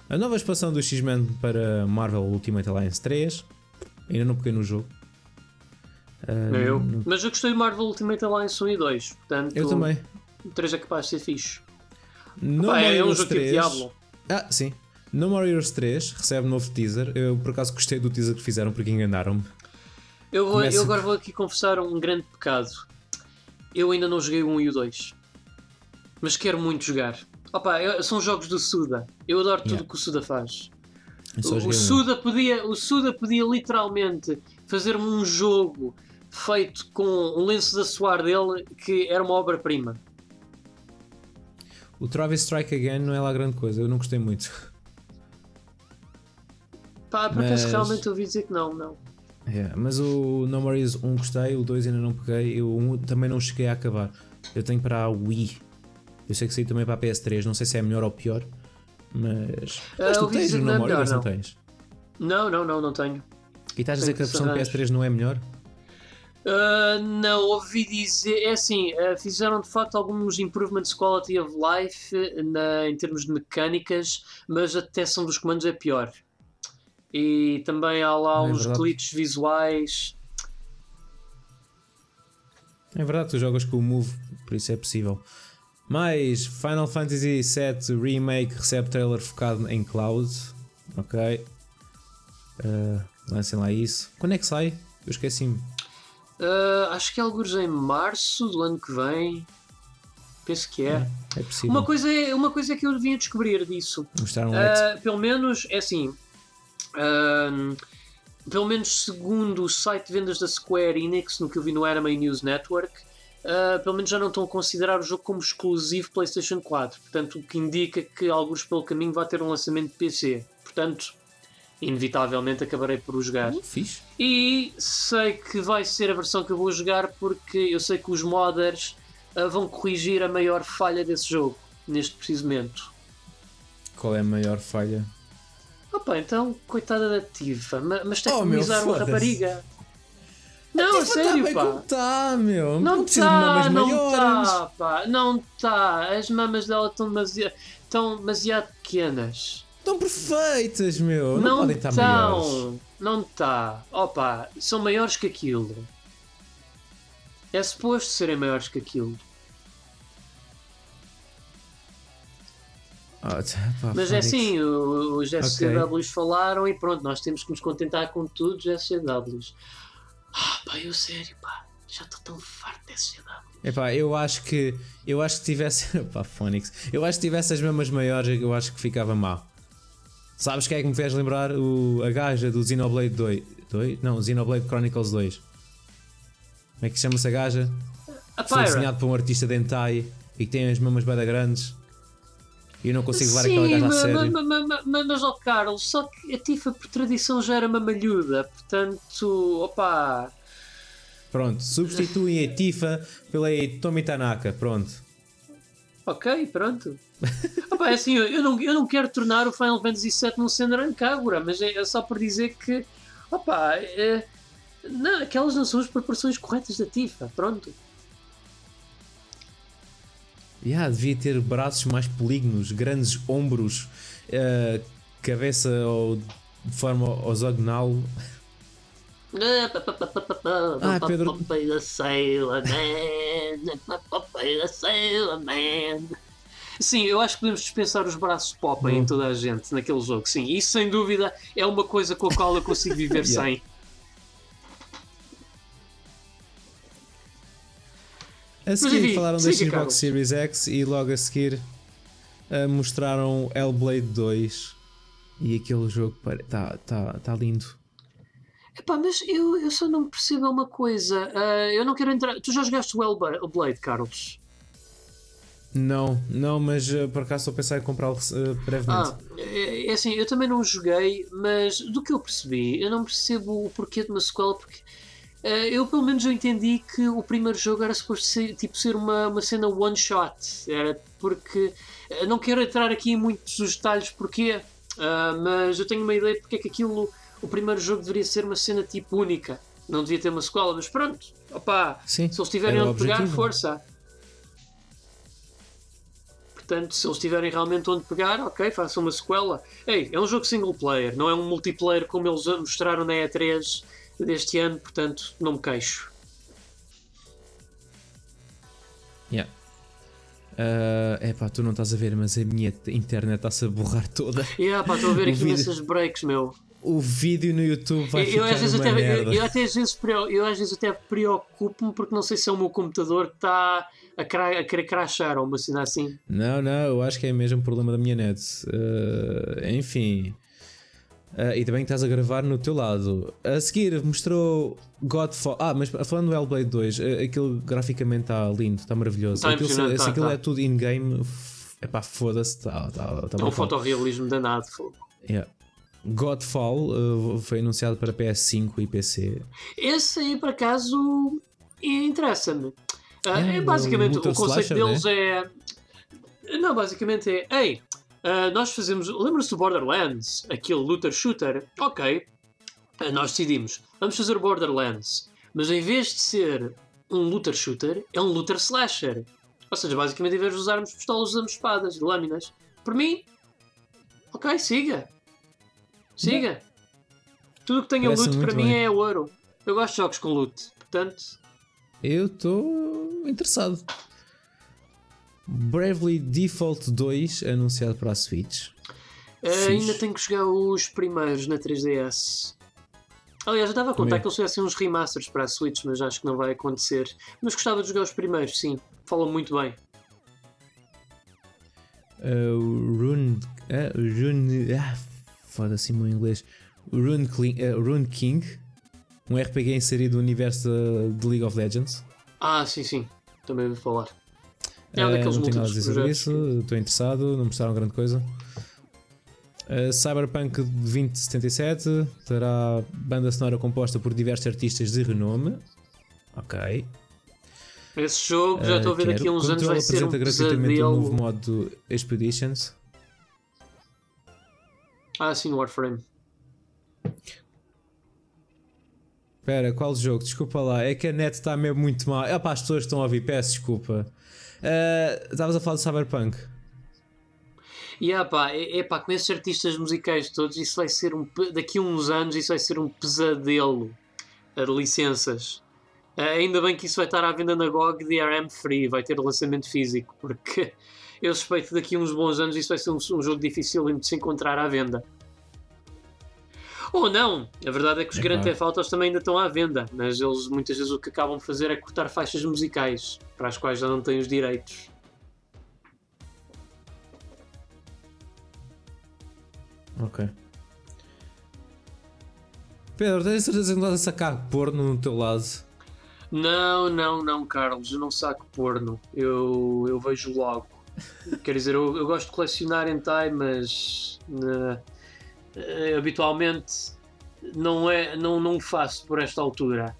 A nova expansão do X-Men para Marvel Ultimate Alliance 3. Ainda não peguei no jogo. Ah, Nem eu. não- Mas eu gostei do Marvel Ultimate Alliance 1 e 2. Portanto, Eu também. o 3 é capaz de ser fixe. No Pá, More é um jogo tipo 3 Diablo. Ah, sim. No More Heroes 3 recebe novo teaser. Eu por acaso gostei do teaser que fizeram porque enganaram-me. Eu, vou, Começa- eu agora vou aqui confessar um grande pecado. Eu ainda não joguei o 1 e o 2. Mas quero muito jogar. Opa, eu- são jogos do Suda. Eu adoro tudo Yeah. que o Suda faz. O, o um. Suda podia, o Suda podia literalmente fazer-me um jogo feito com um lenço da suar dele que era uma obra-prima. O Travis Strike Again não é lá grande coisa, eu não gostei muito. Pá, por acaso realmente ouvi dizer que não, não. É, mas o No More Heroes 1 gostei, o 2 ainda não peguei, eu o 1 também não cheguei a acabar. Eu tenho para a Wii. Eu sei que saiu também para a PS3, não sei se é melhor ou pior. Mas. Ah, Mas tu tens o que No não é More não não. tens? Não, não, não, não tenho. E estás a dizer que a versão arranjar. PS3 não é melhor? Uh, não, ouvi dizer. É assim, uh, fizeram de facto alguns improvements quality of life na, em termos de mecânicas, mas a detecção dos comandos é pior. E também há lá É uns verdade. glitches visuais. É verdade, tu jogas com o Move, por isso é possível. Mais Final Fantasy VII Remake recebe trailer focado em cloud. Ok. Uh, lancem lá isso. Quando é que sai? Eu esqueci-me. Uh, acho que é alguns em março do ano que vem. Penso que é. É possível. Uma coisa é, uma coisa é que eu vinha descobrir disso. Mostraram. Uh, pelo menos, é assim. Um, pelo menos segundo o site de vendas da Square Enix, no que eu vi no Anime News Network, uh, pelo menos já não estão a considerar o jogo como exclusivo PlayStation 4. Portanto, o que indica que alguns pelo caminho vai ter um lançamento de PC. Portanto, inevitavelmente acabarei por o jogar. Uh, fixe. E sei que vai ser a versão que eu vou jogar porque eu sei que os modders uh, vão corrigir a maior falha desse jogo neste preciso momento. Qual é a maior falha? Opa, então, coitada da Tifa, ma- mas tem Oh, que minimizar uma rapariga. Não, a sério, tá pá. Tá, meu? Não precisa de está, não maiores. está, pá. Não está. As mamas dela estão demasiado, estão demasiado pequenas. Estão perfeitas, meu. Não, Não podem estar maiores. estão. Não está. Opa, são maiores que aquilo. É suposto serem maiores que aquilo. Mas é assim, os SCWs falaram e pronto, nós temos que nos contentar com tudo os SCWs. Ah, pá, eu sério, pá, já estou tão farto de SCW. Epá, eu acho que eu acho que tivesse. <laughs> Pá, Fónix. Eu acho que tivesse as mamas maiores, eu acho que ficava mal. Sabes quem é que me fez lembrar o, a gaja do Xenoblade 2? 2? Não, Xenoblade Chronicles 2. Como é que chama-se a gaja? A Foi desenhado por um artista de hentai e que tem as mamas bada grandes. E eu não consigo levar Sim, aquela gaja a sério. ma- ma- ma- ma- mas ó Carlos, só que a Tifa por tradição já era mamalhuda, portanto, opa. Pronto, substituem a Tifa pela Tomi Tanaka. Pronto. Ok, pronto. <laughs> Opa, é assim, eu eu não, eu não quero tornar o Final Fantasy VII num Senran Kagura, mas é, é só por dizer que, opa, é, não, aquelas não são as proporções corretas da Tifa, pronto. Yeah, devia ter braços mais polígonos, grandes ombros, eh, cabeça ou de forma ortogonal. Ah, Pedro. Pedro. Sailor Man. Popeye Sailor Man. Sim, eu acho que podemos dispensar os braços de Popeye em toda a gente naquele jogo. Sim, isso sem dúvida é uma coisa com a qual eu consigo viver <laughs> Yeah. sem. A seguir enfim, falaram da Xbox. Series X e logo a seguir eh, mostraram Hellblade 2 e aquele jogo está tá, tá lindo. Epá, mas eu, eu só não percebo uma coisa. Ah, eu não quero entrar. Tu já jogaste o Hellblade, Carlos? Não, não, mas eh, por acaso estou a pensar em comprá-lo eh, brevemente. Ah, é, é assim, eu também não joguei, mas do que eu percebi, eu não percebo o porquê de uma sequela, porque eu pelo menos eu entendi que o primeiro jogo era suposto ser, tipo, ser uma, uma cena one shot. Era porque eh, não quero entrar aqui em muitos os detalhes porquê, ah, mas eu tenho uma ideia de porque é que aquilo, o primeiro jogo deveria ser uma cena tipo única. Não devia ter uma sequela, mas pronto, opá, Sim, se eles tiverem onde pegar, objetivo. força. Portanto, se eles tiverem realmente onde pegar, ok, façam uma sequela. Ei, é um jogo single player, não é um multiplayer como eles mostraram na E3 deste ano, portanto, não me queixo. Yeah. É epá, tu não estás a ver, mas a minha internet está-se a borrar toda. E ah, pá, estou a ver <laughs> O aqui vídeo- breaks, meu. O vídeo no YouTube vai Eu, eu ficar às vezes até, eu, eu até às vezes eu às vezes até preocupo-me porque não sei se é o meu computador que está a, cra- a querer crashar ou uma cena assim. Não, não, eu acho que é mesmo problema da minha net. Eh, enfim. Eh, e também que estás a gravar no teu lado. A seguir mostrou Godfall. Ah, mas falando do Hellblade 2, eh, aquilo graficamente está lindo, está maravilhoso. Tá aquilo, se, impressionante, se tá, aquilo tá. é tudo in-game, é pá, foda-se, está tá, tá É um fotorrealismo danado. Yeah. Godfall eh, foi anunciado para PS5 e PC. Esse aí, por acaso, interessa-me. Ah, É, é, o basicamente, Looter o conceito Slasher, deles é. Não, basicamente é. Ei, ah, nós fazemos. Lembra-se do Borderlands? Aquele looter shooter? Ok. Ah, nós decidimos. Vamos fazer Borderlands. Mas em vez de ser um looter shooter, é um looter slasher. Ou seja, basicamente, em vez de usarmos pistolas, usamos espadas e lâminas. Por mim, ok, siga. Siga. Tudo que tenha Parece loot para muito mim bem. é ouro. Eu gosto de jogos com loot. Portanto, Eu estou interessado. Bravely Default 2 anunciado para a Switch. Fixe. ainda tenho que jogar os primeiros na 3DS. Aliás, eu estava a contar Também. que eles fizessem uns remasters para a Switch, mas acho que não vai acontecer. Mas gostava de jogar os primeiros, sim. Falam muito bem. Uh, Rune. Uh, Rune. Ah, Foda-se o meu inglês. Rune, uh, Rune King. Um RPG inserido no universo de, de League of Legends. Ah, sim, sim. Também ouvi falar. É um Uh, daqueles não tenho nada a dizer sobre isso. Estou interessado. Não mostraram grande coisa. Uh, Cyberpunk 2077 terá banda sonora composta por diversos artistas de renome. Ok. Esse jogo, já estou a ver Uh, daqui a quero. uns anos, vai ser um gratuitamente o novo pesadelo. modo Expeditions. Ah, sim, Warframe. Espera, qual jogo? Desculpa lá, é que a net está mesmo muito mal. Ah, pá, as pessoas estão a ouvir, peço desculpa. Ah, Estavas a falar de Cyberpunk. E ah, pá, é, é pá, com esses artistas musicais todos, isso vai ser um. Daqui a uns anos, isso vai ser um pesadelo a de licenças. Ah, ainda bem que isso vai estar à venda na GOG DRM Free, vai ter lançamento físico, porque <laughs> eu suspeito que daqui a uns bons anos isso vai ser um, um jogo difícil de se encontrar à venda. Ou não, a verdade é que os Epá. Grand Theft Autos também ainda estão à venda, mas eles muitas vezes o que acabam de fazer é cortar faixas musicais para as quais já não têm os direitos. Ok. Pedro, tens certeza que não estás a sacar porno no teu lado? Não, não, não, Carlos, eu não saco porno. Eu, eu vejo logo. Quer dizer, eu, eu gosto de colecionar hentai, mas uh, uh, habitualmente não, é, não, não faço por esta altura.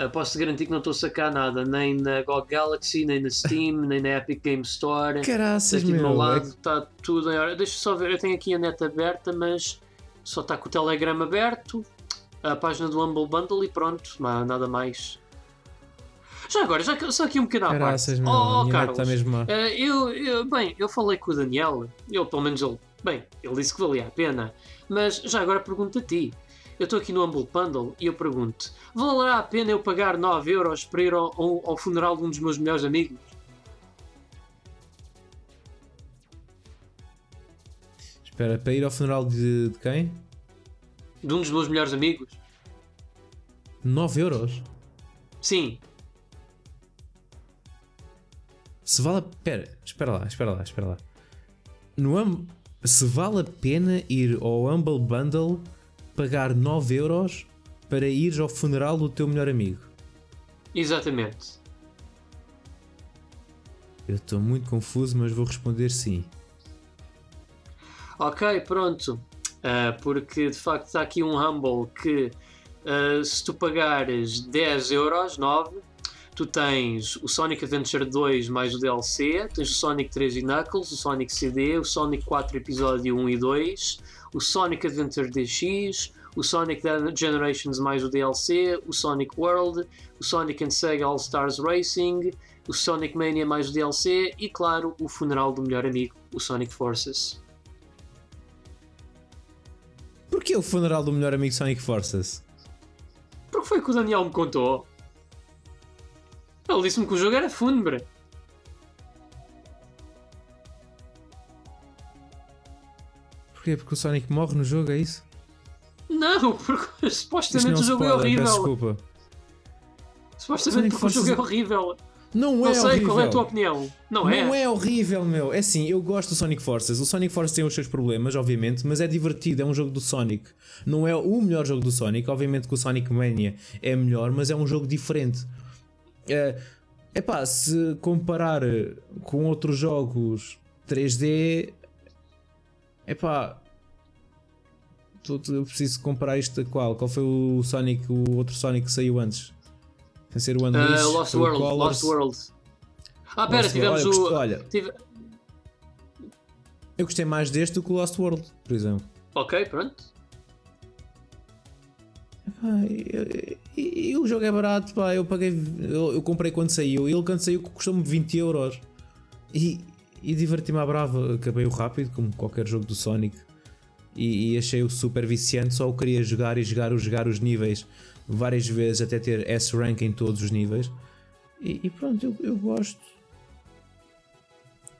Uh, posso garantir que não estou a sacar nada, nem na GOG Galaxy, nem na Steam, <laughs> nem na Epic Game Store. Caraças, Aqui do meu meu. lado é- está tudo em ordem. Deixa só ver, eu tenho aqui a net aberta, mas só está com o Telegram aberto, a página do Humble Bundle e pronto, nada mais. Já agora, já só aqui um bocadinho à parte. Meu. Oh, oh, net Carlos, está mesmo eh, eu, eu- bem, eu falei com o Daniel, eu pelo menos ele, bem, ele disse que valia a pena, mas já agora pergunto a ti. Eu estou aqui no Humble Bundle e eu pergunto: valerá a pena eu pagar 9€ euros para ir ao, ao- ao funeral de um dos meus melhores amigos? Espera, para ir ao funeral de, de quem? De um dos meus melhores amigos? 9 euros? Sim, Se vale a... Espera, espera lá, espera lá, espera lá. No hum- Se vale a pena ir ao Humble Bundle pagar 9 euros para ir ao funeral do teu melhor amigo? exatamente. Eu estou muito confuso, mas vou responder sim. Ok, pronto. Ah, porque de facto está aqui um Humble que ah, se tu pagares 10 euros, 9, tu tens o Sonic Adventure 2 mais o DLC, tens o Sonic 3 e Knuckles, o Sonic CD, o Sonic 4 Episódio 1 e 2, o Sonic Adventure DX, o Sonic Generations mais o DLC, o Sonic World, o Sonic and Sega All Stars Racing, o Sonic Mania mais o DLC e, claro, o funeral do melhor amigo, o Sonic Forces. Porquê o funeral do melhor amigo Sonic Forces? Porque foi que o Daniel me contou. Ele disse-me que o jogo era fúnebre. Porquê? Porque o Sonic morre no jogo, é isso? Não, <laughs> porque supostamente não o jogo é pode, peço horrível. desculpa. Supostamente porque o jogo é Forces- horrível. Não, Não é sei horrível. qual é a tua opinião. Não, Não é? é horrível, meu. É assim, eu gosto do Sonic Forces. O Sonic Forces tem os seus problemas, obviamente, mas é divertido. É um jogo do Sonic. Não é o melhor jogo do Sonic. Obviamente que o Sonic Mania é melhor, mas é um jogo diferente. É epá, se comparar eh, com outros jogos 3D, epá, tu- tu- eu preciso comparar isto a qual? Qual foi o Sonic, o outro Sonic que saiu antes? Sem ser o Unleashed, Lost o World. Colors. Lost World. Ah, pera, Lost tivemos World. o. Olha, tive- Eu gostei mais deste do que o Lost World, por exemplo. Ok, pronto. E- o jogo é barato, pá, eu paguei. Eu, eu comprei quando saiu, e ele quando saiu custou-me 20 euros. E, e diverti-me à brava, acabei-o rápido, como qualquer jogo do Sonic. E, e achei-o super viciante, só queria jogar e jogar, jogar os níveis várias vezes até ter S-Rank em todos os níveis. E, e pronto, eu, eu gosto.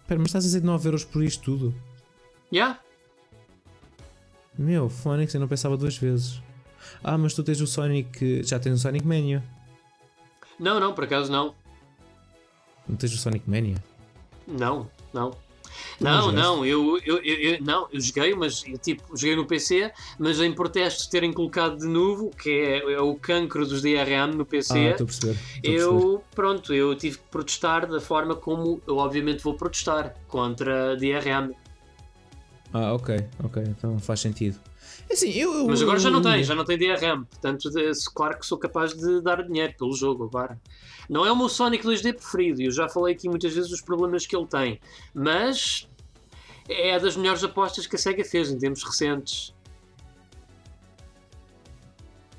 Espera, mas estás a dizer 9 euros por isto tudo? Yeah? Meu, Phonics, eu não pensava duas vezes. Ah, mas tu tens o Sonic. Já tens o Sonic Mania. Não, não, por acaso não. Não tens o Sonic Mania? Não, não. não Não, não, eu, eu, eu, eu- não, eu joguei, mas eu, tipo, joguei no PC, mas em protesto de terem colocado de novo, que é, é o cancro dos DRM no PC, Ah, estou a perceber. estou a perceber. eu, pronto, eu tive que protestar da forma como eu obviamente vou protestar contra DRM. Ah, ok, ok, então faz sentido. É Assim, eu, eu- Mas agora já não tem, já não tem DRM, portanto, claro que sou capaz de dar dinheiro pelo jogo agora. Não é o meu Sonic 2D preferido, e eu já falei aqui muitas vezes dos problemas que ele tem, mas é das melhores apostas que a SEGA fez em tempos recentes.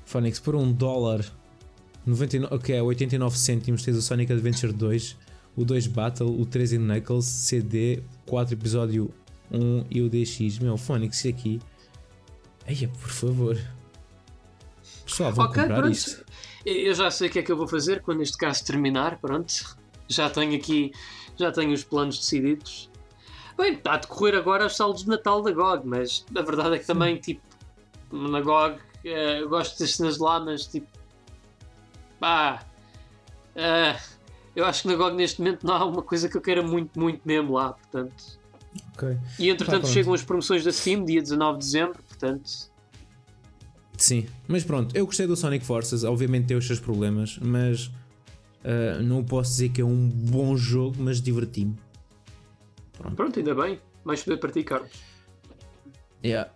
Phonics, por um dólar, 99, ok, é 89 cêntimos, tens o Sonic Adventure 2, o 2 Battle, o 3 in Knuckles, CD, 4 episódio 1 e o DX. Meu, Phonics, isso aqui. Eia, por favor. Pessoal, vão Ok, comprar pronto. isto. Eu já sei o que é que eu vou fazer quando este caso terminar, pronto. Já tenho aqui, já tenho os planos decididos. Bem, está a decorrer agora os saldos de Natal da GOG, mas a verdade é que também, tipo, na GOG, eh, eu gosto das cenas lá, mas tipo, pá, eh, eu acho que na GOG neste momento não há uma coisa que eu queira muito, muito mesmo lá, portanto, Ok. E entretanto pronto. chegam as promoções da Steam, dia 19 de dezembro, Sim, mas pronto, eu gostei do Sonic Forces, obviamente tem os seus problemas, mas ah, não posso dizer que é um bom jogo, mas diverti-me. Pronto, ainda bem. Mais poder para ti, Carlos. Yeah.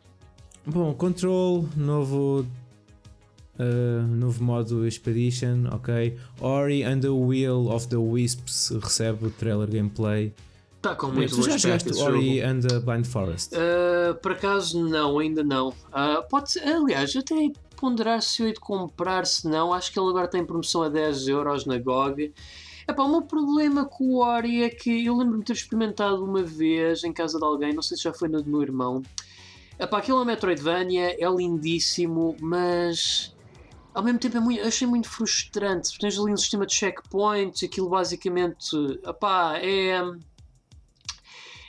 Bom, Control, novo, ah, novo modo Expedition, ok. Ori and the Wheel of the Wisps recebe o trailer gameplay. Está com muito tu bom já jogaste Ori and the Blind Forest? Uh, por acaso não, ainda não. Uh, pode ser, aliás, até ia ponderar se eu hei de comprar, se não. Acho que ele agora tem promoção a 10€ euros na GOG. Epá, o meu problema com o Ori é que eu lembro-me de ter experimentado uma vez em casa de alguém, não sei se já foi no do meu irmão. Epá, aquilo é um Metroidvania, é lindíssimo, mas ao mesmo tempo é muito, achei muito frustrante. Tens ali um sistema de checkpoints, aquilo basicamente epá, é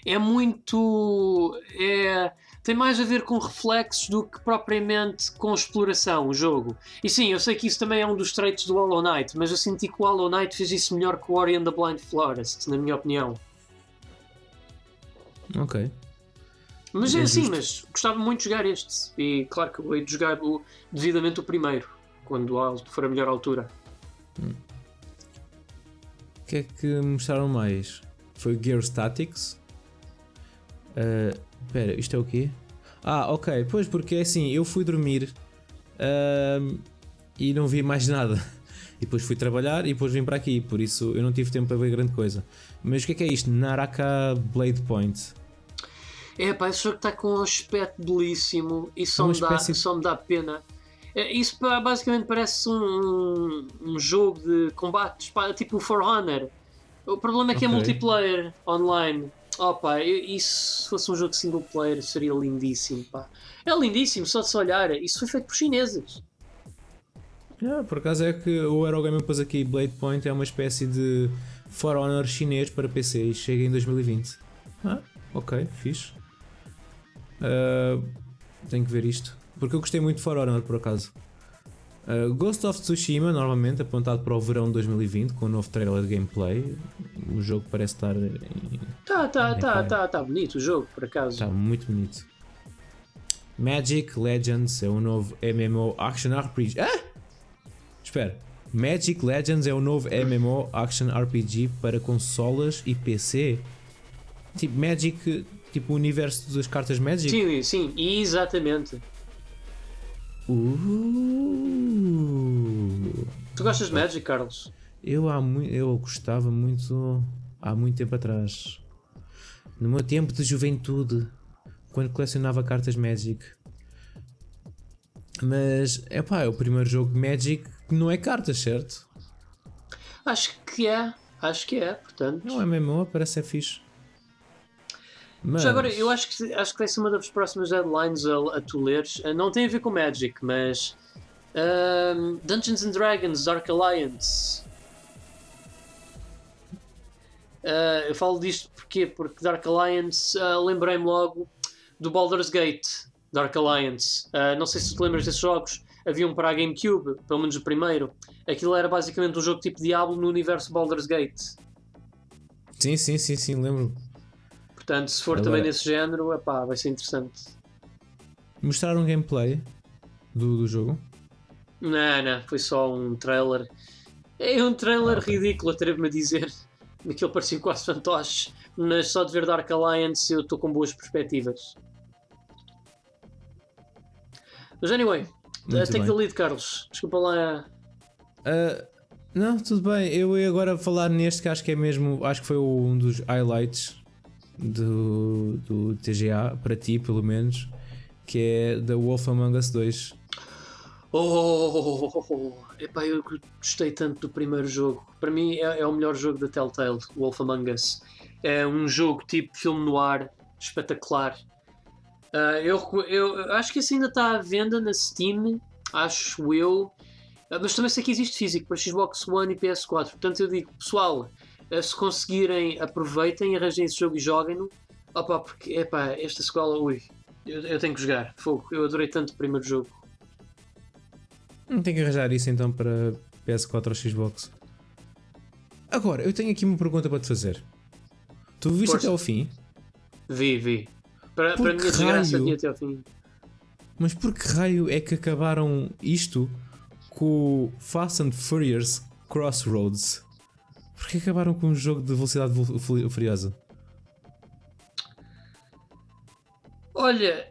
é muito. É, tem mais a ver com reflexos do que propriamente com exploração, o jogo. E sim, eu sei que isso também é um dos traits do Hollow Knight, mas eu senti que o Hollow Knight fez isso melhor que o Ori and the Blind Forest, na minha opinião. Ok. Mas é É assim, mas gostava muito de jogar este. E claro que eu hei de jogar o- devidamente o primeiro, quando for a melhor altura. O que é que mostraram mais? Foi Gear Statics. Ah, Espera, isto é o quê? Ah, ok. Pois, porque é assim, eu fui dormir ahm, e não vi mais nada. <laughs> E depois fui trabalhar e depois vim para aqui. Por isso eu não tive tempo para ver grande coisa. Mas o que é que é isto? Naraka Blade Point. É pá, esse jogo está com um aspecto belíssimo e só, É me, dá, espécie- só me dá pena. É, Isso basicamente parece um, um jogo de combates, pá, tipo o For Honor. O problema é que é Ok. multiplayer online. Oh isso se fosse um jogo single player seria lindíssimo. Pá. É lindíssimo, só de se olhar. Isso foi feito por chineses. Ah, por acaso é que o Eurogame pôs aqui Blade Point é uma espécie de For Honor chinês para PC e chega em 2020. Ah, ok, fixe. Ah, tenho que ver isto. Porque eu gostei muito de For Honor por acaso. Ah, Ghost of Tsushima, normalmente apontado para o verão de 2020, com o novo trailer de gameplay. O jogo parece estar, em- Tá, tá, tá, tá, tá bonito o jogo, por acaso. está muito bonito. Magic Legends é o novo MMO Action RPG. Ah! Espera. Magic Legends é o novo MMO Action RPG para consolas e PC. Tipo Magic, tipo o universo das cartas Magic. Sim, sim, exatamente. Uh, Tu gostas de Magic, Carlos? eu, há eu gostava muito há muito tempo atrás. No meu tempo de juventude, quando colecionava cartas Magic. Mas é pá, é o primeiro jogo Magic que não é cartas, certo? Acho que é, acho que é, portanto. Não é MMO, parece ser fixe. Mas, Já agora, eu acho que, acho que vai ser uma das próximas deadlines a, a tu leres. Uh, Não tem a ver com Magic, mas. um, Dungeons and Dragons Dark Alliance. Uh, eu falo disto porquê? porque Dark Alliance uh, lembrei-me logo do Baldur's Gate Dark Alliance. Uh, não sei se tu te lembras desses jogos. Havia um para a GameCube, pelo menos o primeiro. Aquilo era basicamente um jogo tipo Diablo no universo Baldur's Gate. Sim, sim, sim, sim, lembro. Portanto, se for Agora- também nesse género, epá, vai ser interessante. Mostraram gameplay do, do jogo. Não, não, foi só um trailer. É um trailer Ah, ok. ridículo, atrevo-me a dizer. <laughs> Aquilo parecia quase fantoche. Mas só de ver Dark Alliance eu estou com boas perspectivas. Mas anyway, Muito take bem. the lead, Carlos. Desculpa lá. Ah, não, tudo bem. Eu ia agora falar neste que acho que é mesmo. Acho que foi um dos highlights do, do TGA, para ti pelo menos, que é The Wolf Among Us 2. Oh, epá, eu gostei tanto do primeiro jogo. Para mim é, é o melhor jogo da Telltale, Wolf Among Us. É um jogo tipo filme no ar, espetacular. Ah, eu, eu acho que esse ainda está à venda na Steam, acho eu. Ah, mas também sei que existe físico para Xbox One e PS4. Portanto, eu digo, pessoal, se conseguirem, aproveitem, arranjem esse jogo e joguem-no. Opa, porque, epá, esta escola, ui, eu, eu tenho que jogar. Fogo, eu adorei tanto o primeiro jogo. Não tenho que arranjar isso então para PS4 ou Xbox. Agora, eu tenho aqui uma pergunta para te fazer. Tu viste Força. até ao fim? Vi, vi. Para, para a minha desgraça, vi até ao fim. Mas por que raio é que acabaram isto com o Fast and Furious Crossroads? Por que acabaram com um jogo de velocidade fu- fu- furiosa? Olha,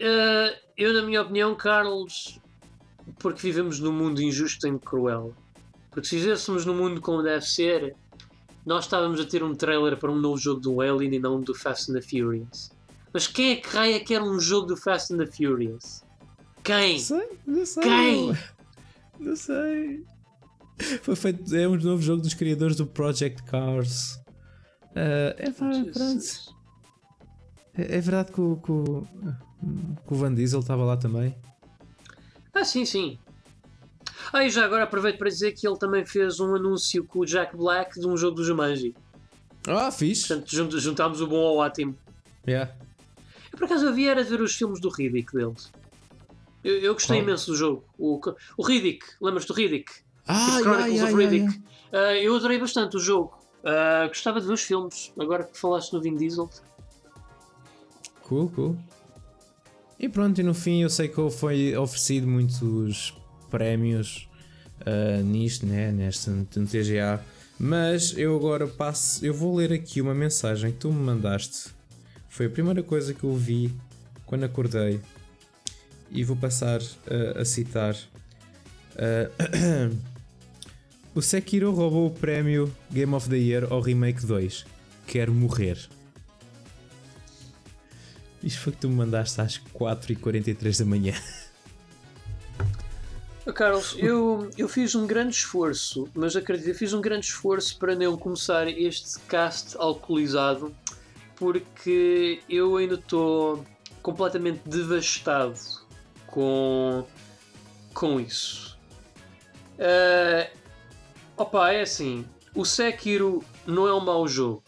eh, eu, na minha opinião, Carlos, porque vivemos num mundo injusto e cruel. Porque se vivêssemos num mundo como deve ser, nós estávamos a ter um trailer para um novo jogo do Alien e não do Fast and the Furious. Mas quem é que raia quer um jogo do Fast and the Furious? Quem? Sei, não sei. Quem? Não sei. <laughs> Foi feito, é um novo jogo dos criadores do Project Cars. Ah, é. Jesus. É, é verdade que o, que, o, que o Van Diesel estava lá também. Ah, sim, sim. Ah, e já agora aproveito para dizer que ele também fez um anúncio com o Jack Black de um jogo do Jumanji. Ah, fixe. Portanto, jun- juntámos o bom ao ótimo. Yeah. Eu, por acaso, havia era ver os filmes do Riddick deles. Eu, eu gostei Qual? imenso do jogo. O, o Riddick, lembras-te do Riddick? Ah, Tipo Chronicles yeah, of yeah, Riddick. Ah, eu adorei bastante o jogo. Ah, gostava de ver os filmes. Agora que falaste no Vin Diesel. Cool, cool. E pronto, e no fim eu sei que foi oferecido muitos prémios ah, nisto, né, neste no TGA, mas eu agora passo, eu vou ler aqui uma mensagem que tu me mandaste. Foi a primeira coisa que eu vi quando acordei e vou passar ah, a citar. Ah, <clears throat> o Sekiro roubou o prémio Game of the Year ao Remake 2. Quero morrer. Isto foi que tu me mandaste às 4h43 da manhã. Carlos, eu, eu fiz um grande esforço, mas acredito, eu fiz um grande esforço para não começar este cast alcoolizado, porque eu ainda estou completamente devastado com, com isso. Ah, opa, é assim, o Sekiro não é um mau jogo.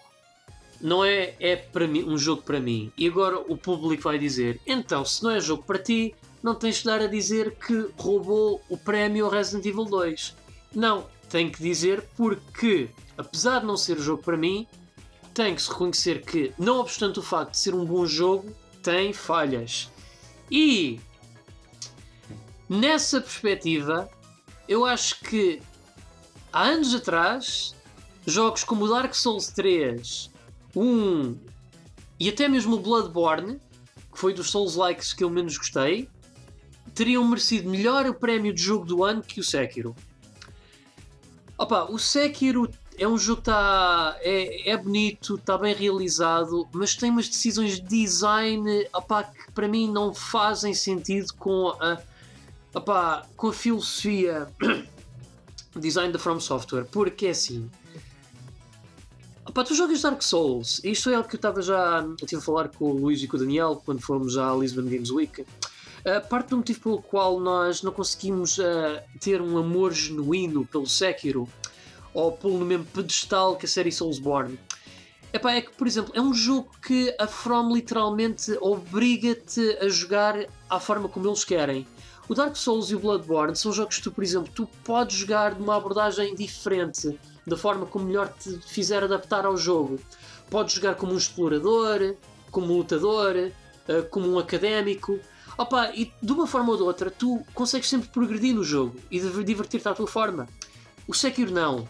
Não é, é para mim, um jogo para mim. E agora o público vai dizer: então, se não é jogo para ti, não tens de dar a dizer que roubou o prémio Resident Evil 2. Não, tem que dizer porque, apesar de não ser jogo para mim, tem que se reconhecer que, não obstante o facto de ser um bom jogo, tem falhas. E nessa perspectiva, eu acho que há anos atrás, jogos como Dark Souls 3, 1 e até mesmo Bloodborne, que foi dos Souls-likes que eu menos gostei, teriam merecido melhor o prémio de jogo do ano que o Sekiro. Opa, o Sekiro é um jogo que tá, é, é bonito, está bem realizado, mas tem umas decisões de design opa, que para mim não fazem sentido com a, opa, com a filosofia design da From Software, porque é assim. Opa, tu jogas Dark Souls, isto é algo que eu estava já. Estive a falar com o Luís e com o Daniel quando fomos à Lisbon Games Week. Uh, parte do motivo pelo qual nós não conseguimos uh, ter um amor genuíno pelo Sekiro ou pelo mesmo pedestal que a série Soulsborne epá, é que, por exemplo, é um jogo que a From literalmente obriga-te a jogar à forma como eles querem. O Dark Souls e o Bloodborne são jogos que tu, por exemplo, tu podes jogar de uma abordagem diferente, da forma como melhor te fizer adaptar ao jogo. Podes jogar como um explorador, como um lutador, uh, como um académico. Opa, e de uma forma ou de outra, tu consegues sempre progredir no jogo e divertir-te à tua forma. O Sekiro não.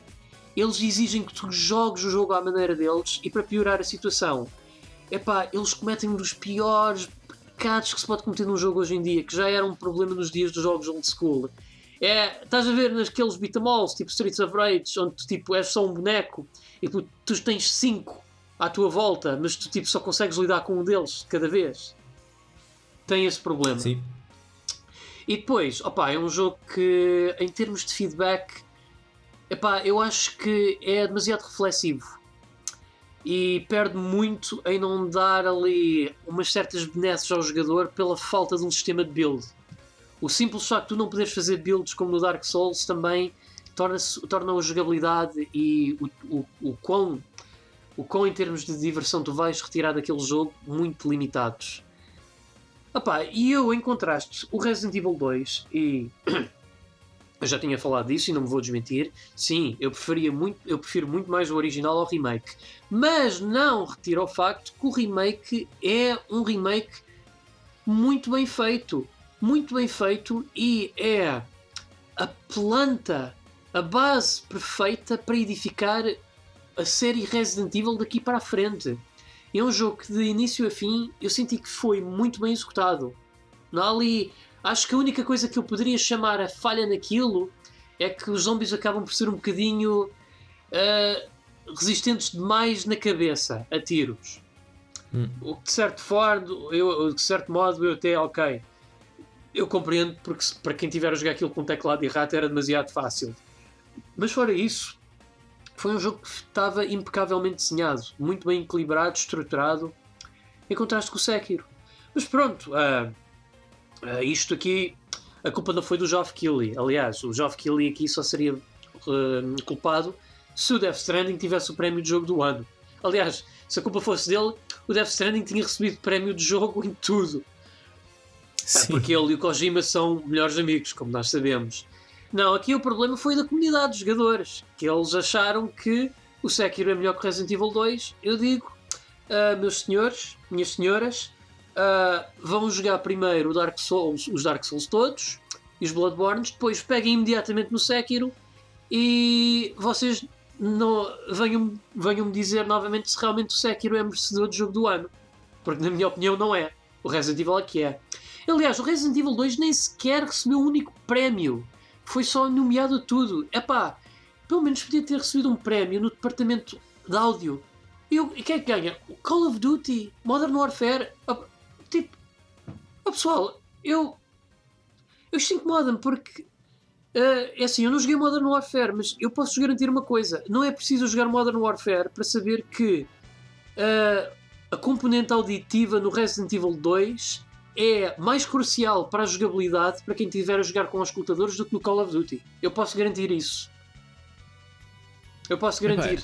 Eles exigem que tu jogues o jogo à maneira deles e para piorar a situação. Epá, eles cometem um dos piores pecados que se pode cometer num jogo hoje em dia, que já era um problema nos dias dos jogos old school. É, estás a ver naqueles beat'em tipo Streets of Rage, onde tu tipo, és só um boneco e tu, tu tens cinco à tua volta, mas tu tipo, só consegues lidar com um deles de cada vez. Tem esse problema. Sim. E depois, opa, é um jogo que, em termos de feedback, epá, eu acho que é demasiado reflexivo e perde muito em não dar ali umas certas benesses ao jogador pela falta de um sistema de build. O simples facto de tu não poderes fazer builds como no Dark Souls também torna, torna a jogabilidade e o, o, o, quão, o quão em termos de diversão tu vais retirar daquele jogo muito limitados. Epá, e eu, em contraste, o Resident Evil 2 e eu já tinha falado disso e não me vou desmentir. Sim, eu preferia muito, eu prefiro muito mais o original ao remake. Mas não retira o facto que o remake é um remake muito bem feito, muito bem feito e é a planta, a base perfeita para edificar a série Resident Evil daqui para a frente. É um jogo que de início a fim eu senti que foi muito bem executado. Não há ali Acho que a única coisa que eu poderia chamar a falha naquilo é que os zombies acabam por ser um bocadinho uh, resistentes demais na cabeça a tiros. Hum. O que de certo, eu, de certo modo eu até ok. Eu compreendo porque para quem tiver a jogar aquilo com teclado e rato era demasiado fácil. Mas fora isso, foi um jogo que estava impecavelmente desenhado, muito bem equilibrado, estruturado, em contraste com o Sekiro. Mas pronto, uh, Uh, isto aqui, a culpa não foi do Geoff Keighley. Aliás, o Geoff Keighley aqui só seria uh, culpado se o Death Stranding tivesse o prémio de jogo do ano. Aliás, se a culpa fosse dele, o Death Stranding tinha recebido prémio de jogo em tudo. Sim. Porque ele e o Kojima são melhores amigos, como nós sabemos. Não, aqui o problema foi da comunidade dos jogadores, que eles acharam que o Sekiro é melhor que o Resident Evil 2. Eu digo, uh, meus senhores, minhas senhoras, uh, vão jogar primeiro Dark Souls, os Dark Souls todos e os Bloodborne, depois peguem imediatamente no Sekiro e vocês não, venham, venham me dizer novamente se realmente o Sekiro é merecedor de jogo do ano. Porque, na minha opinião, não é. O Resident Evil é que é. Aliás, o Resident Evil 2 nem sequer recebeu um único prémio. Foi só nomeado a tudo. É pá, pelo menos podia ter recebido um prémio no departamento de áudio. E o que é que ganha? Call of Duty, Modern Warfare. Oh pessoal, eu. Eu isto incomoda-me porque. Uh, é assim, eu não joguei Modern Warfare, mas eu posso garantir uma coisa: não é preciso jogar Modern Warfare para saber que uh, a componente auditiva no Resident Evil 2 é mais crucial para a jogabilidade para quem estiver a jogar com os escutadores do que no Call of Duty. Eu posso garantir isso. Eu posso garantir.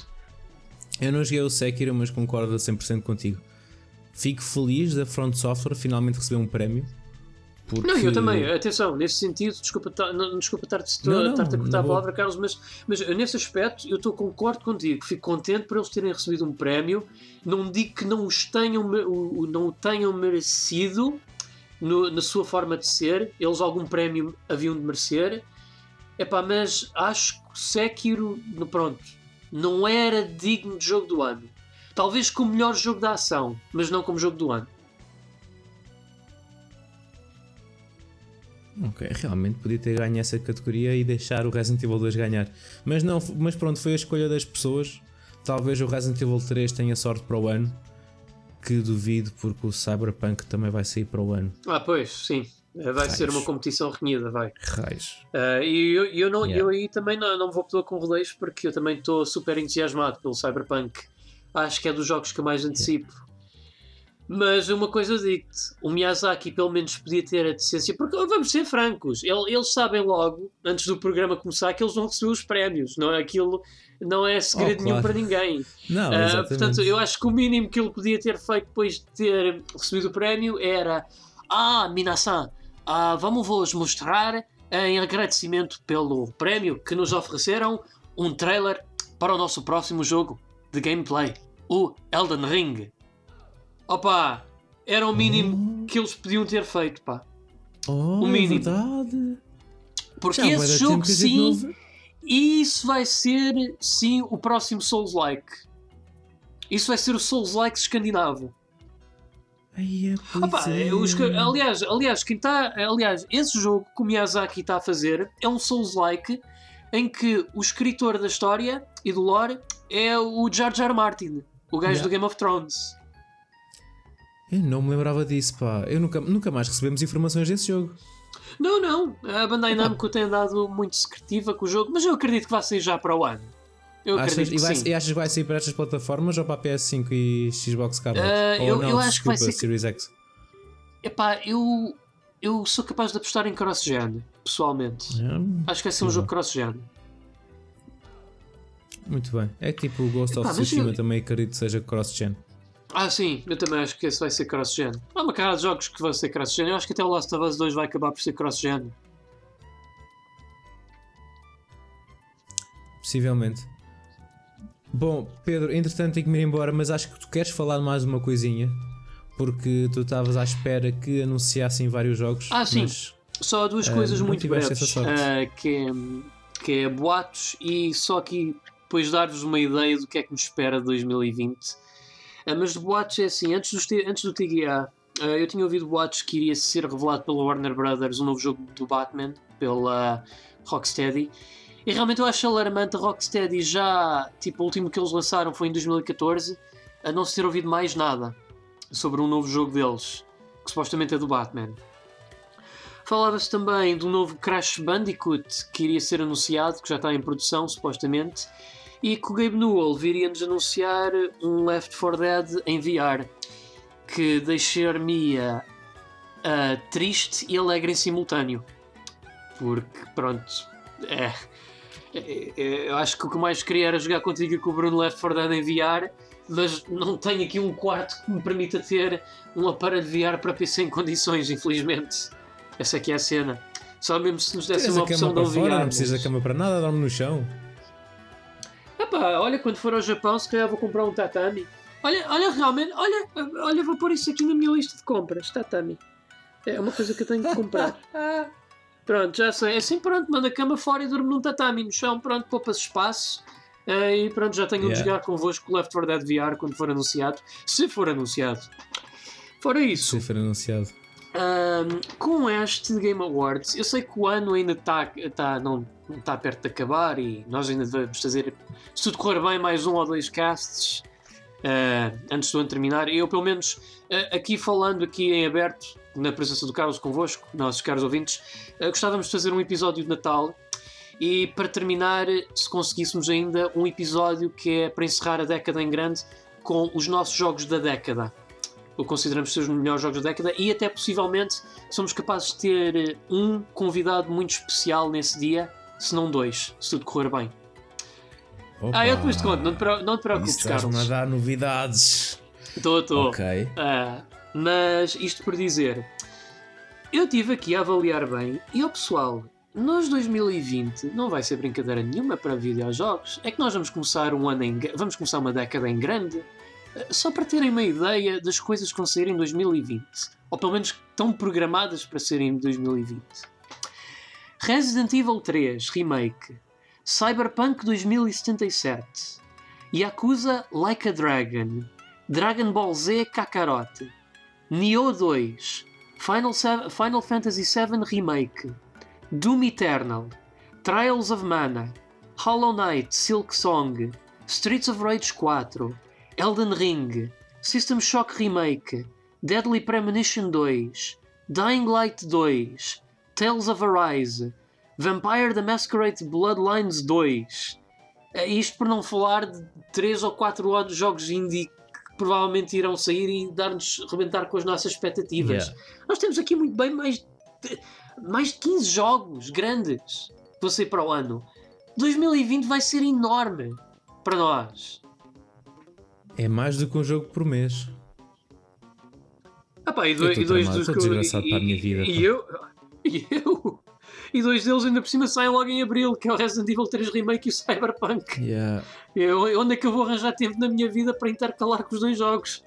eu não joguei o Sekiro, mas concordo a 100% contigo. Fico feliz da Front Software finalmente receber um prémio. Porque... Não, eu também, atenção, nesse sentido, desculpa, não, desculpa estar-te a cortar a palavra, Carlos, mas, mas nesse aspecto eu estou concordo contigo, fico contente por eles terem recebido um prémio. Não digo que não, os tenham, não o tenham merecido no, na sua forma de ser, eles algum prémio haviam de merecer, Epá, mas acho que o Sekiro, pronto, não era digno de jogo do ano. Talvez como melhor jogo da ação, mas não como jogo do ano. Ok, realmente podia ter ganho essa categoria e deixar o Resident Evil 2 ganhar. Mas não, mas pronto, foi a escolha das pessoas. Talvez o Resident Evil 3 tenha sorte para o ano. Que duvido porque o Cyberpunk também vai sair para o ano. Ah, pois, sim. Vai Raios. ser uma competição renhida, vai. Raios. Uh, e eu, eu, não, yeah. eu aí também não, não vou pedir com rodeios porque eu também estou super entusiasmado pelo Cyberpunk acho que é dos jogos que eu mais antecipo. Mas uma coisa digo-te, o Miyazaki pelo menos podia ter a decência, porque vamos ser francos, eles sabem logo, antes do programa começar, que eles vão receber os prémios, não é aquilo, não é segredo oh, claro. nenhum para ninguém. Não, uh, portanto, eu acho que o mínimo que ele podia ter feito depois de ter recebido o prémio era: Ah, Minasan, ah, vamos vos mostrar em agradecimento pelo prémio que nos ofereceram um trailer para o nosso próximo jogo de gameplay o Elden Ring. Opa, era o mínimo oh. que eles podiam ter feito, pá. Oh, o mínimo. É verdade. Porque Já esse jogo, sim, isso vai ser, sim, o próximo Souls-like. Isso vai ser o Souls-like escandinavo. Ai, é, Opa, é. Os, aliás, aliás, quem tá, aliás, esse jogo que o Miyazaki está a fazer é um Souls-like em que o escritor da história e do lore é o George R. R. Martin. O gajo yeah. do Game of Thrones. Eu não me lembrava disso, pá. Eu nunca, nunca mais recebemos informações desse jogo. Não, não. A Bandai Namco tem andado muito secretiva com o jogo, mas eu acredito que vai sair já para o ano. Eu achas, acredito e, vai, sim. e achas que vai sair para estas plataformas ou para a PS5 e Xbox Scarlet? Uh, ou eu, não, eu acho desculpa, que vai ser... Series X? Epá, eu, eu sou capaz de apostar em cross-gen, pessoalmente. acho que vai ser um jogo cross-gen. Muito bem. É tipo o Ghost Epá, of Tsushima eu... também acredito que seja cross-gen. Ah, sim, eu também acho que esse vai ser cross-gen. Há uma cara de jogos que vão ser cross-gen. Eu acho que até o Last of Us 2 vai acabar por ser cross-gen. Possivelmente. Bom, Pedro, entretanto tenho que me ir embora, mas acho que tu queres falar mais uma coisinha. Porque tu estavas à espera que anunciassem vários jogos. Ah, sim. mas- Só duas Ah, coisas não muito breves, ah, que, é, que é boatos e só aqui depois dar-vos uma ideia do que é que nos espera de 2020. Ah, mas de boatos é assim, antes, dos antes do TGA, ah, eu tinha ouvido boatos que iria ser revelado pela Warner Brothers um novo jogo do Batman, pela Rocksteady. E realmente eu acho alarmante a Rocksteady já, tipo, o último que eles lançaram foi em 2014, a não se ter ouvido mais nada sobre um novo jogo deles, que supostamente é do Batman. Falava-se também do novo Crash Bandicoot que iria ser anunciado, que já está em produção supostamente, e que o Gabe Newell viria-nos anunciar um Left 4 Dead em VR, que deixar-me ah, triste e alegre em simultâneo. Porque, pronto, é, é- é- eu acho que o que mais queria era jogar contigo e com o Bruno Left 4 Dead em VR, mas não tenho aqui um quarto que me permita ter um aparelho VR para PC em condições, infelizmente. Essa aqui é a cena. Só mesmo se nos desse uma opção de um VR. fora, não precisas mas- da cama para nada, dorme no chão. Olha, quando for ao Japão, se calhar vou comprar um tatami. Olha, olha, realmente, olha, olha, vou pôr isso aqui na minha lista de compras, tatami. É uma coisa que eu tenho que comprar. <laughs> Pronto, já sei. Assim, pronto, manda a cama fora e durmo num tatami no chão, pronto, poupa-se espaço. Eh, e pronto, já tenho Yeah. jogar convosco o Left 4 Dead VR quando for anunciado. Se for anunciado. Fora isso, Se for anunciado. Com este Game Awards, eu sei que o ano ainda está tá, não não está perto de acabar e nós ainda devemos fazer, se tudo correr bem, mais um ou dois casts ah, antes do ano terminar. Eu, pelo menos, ah, aqui falando aqui em aberto, na presença do Carlos convosco, nossos caros ouvintes, ah, gostávamos de fazer um episódio de Natal e para terminar, se conseguíssemos ainda um episódio que é para encerrar a década em grande com os nossos jogos da década o consideramos ser os melhores jogos da década e até possivelmente somos capazes de ter um convidado muito especial nesse dia, se não dois, se tudo correr bem. Ah, eu depois te conto, não te, não te preocupes, Estás-me a Carlos. dar novidades. Estou, estou. Ok. Ah, mas isto por dizer, eu estive aqui a avaliar bem e o pessoal, nós 2020 não vai ser brincadeira nenhuma para videojogos. É que nós vamos começar um ano em, vamos começar uma década em grande. Ah, Só para terem uma ideia das coisas que vão sair em 2020, ou pelo menos estão programadas para serem em 2020. Resident Evil 3 Remake, Cyberpunk 2077, Yakuza Like a Dragon, Dragon Ball Z Kakarot, Nioh 2, Final, Final Fantasy VII Remake, Doom Eternal, Trials of Mana, Hollow Knight Silk Song, Streets of Rage 4, Elden Ring, System Shock Remake, Deadly Premonition 2, Dying Light 2, Tales of Arise, Vampire the Masquerade Bloodlines 2. É Isto por não falar de 3 ou 4 outros jogos indie que provavelmente irão sair e dar-nos rebentar com as nossas expectativas. Yeah. Nós temos aqui muito bem mais de, mais de 15 jogos grandes que vão sair para o ano. 2020 vai ser enorme para nós. É mais do que um jogo por mês. Ah pá, e, Eu dois, estou e dois dos que eu- e- para a minha vida, E eu, e <laughs> eu. E dois deles ainda por cima saem logo em abril, que é o Resident Evil 3 Remake e o Cyberpunk. Yeah. Eu, onde é que eu vou arranjar tempo na minha vida para intercalar com os dois jogos?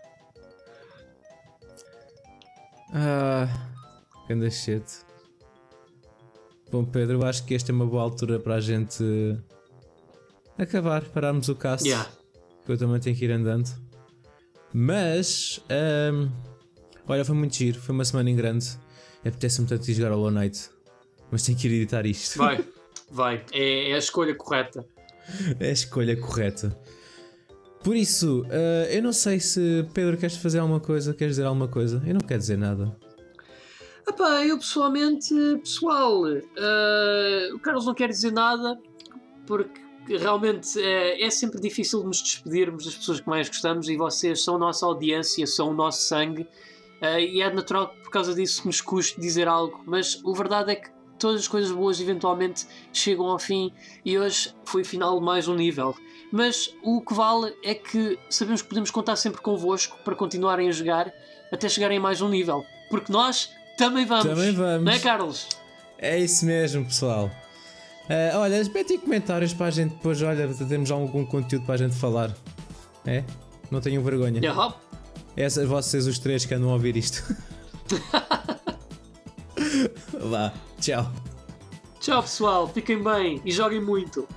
Ah, ganda shit. Bom, Pedro, eu acho que esta é uma boa altura para a gente acabar, pararmos o cast. Yeah. que eu também tenho que ir andando. Mas, ahm, olha, foi muito giro, foi uma semana em grande. Apetece-me tanto ir jogar Hollow Knight, mas tenho que ir editar isto. Vai, vai. É, é a escolha correta. <laughs> é a escolha correta. Por isso, ah, eu não sei se Pedro queres fazer alguma coisa, queres dizer alguma coisa. Eu não quero dizer nada. Epá, eu pessoalmente, pessoal, eh, o Carlos não quer dizer nada porque realmente eh, é sempre difícil nos despedirmos das pessoas que mais gostamos e vocês são a nossa audiência, são o nosso sangue eh, e é natural que por causa disso nos custe dizer algo, mas a verdade é que todas as coisas boas eventualmente chegam ao fim e hoje foi final de mais um nível. Mas o que vale é que sabemos que podemos contar sempre convosco para continuarem a jogar até chegarem a mais um nível. Porque nós também vamos. Também vamos. Não é, Carlos? É isso mesmo, pessoal. Uh, olha, metem comentários para a gente depois, olha, temos algum conteúdo para a gente falar. É? Não tenham vergonha. Yeah. Essas vocês os três que andam a ouvir isto. <laughs> Vá, tchau. Tchau pessoal, fiquem bem e joguem muito.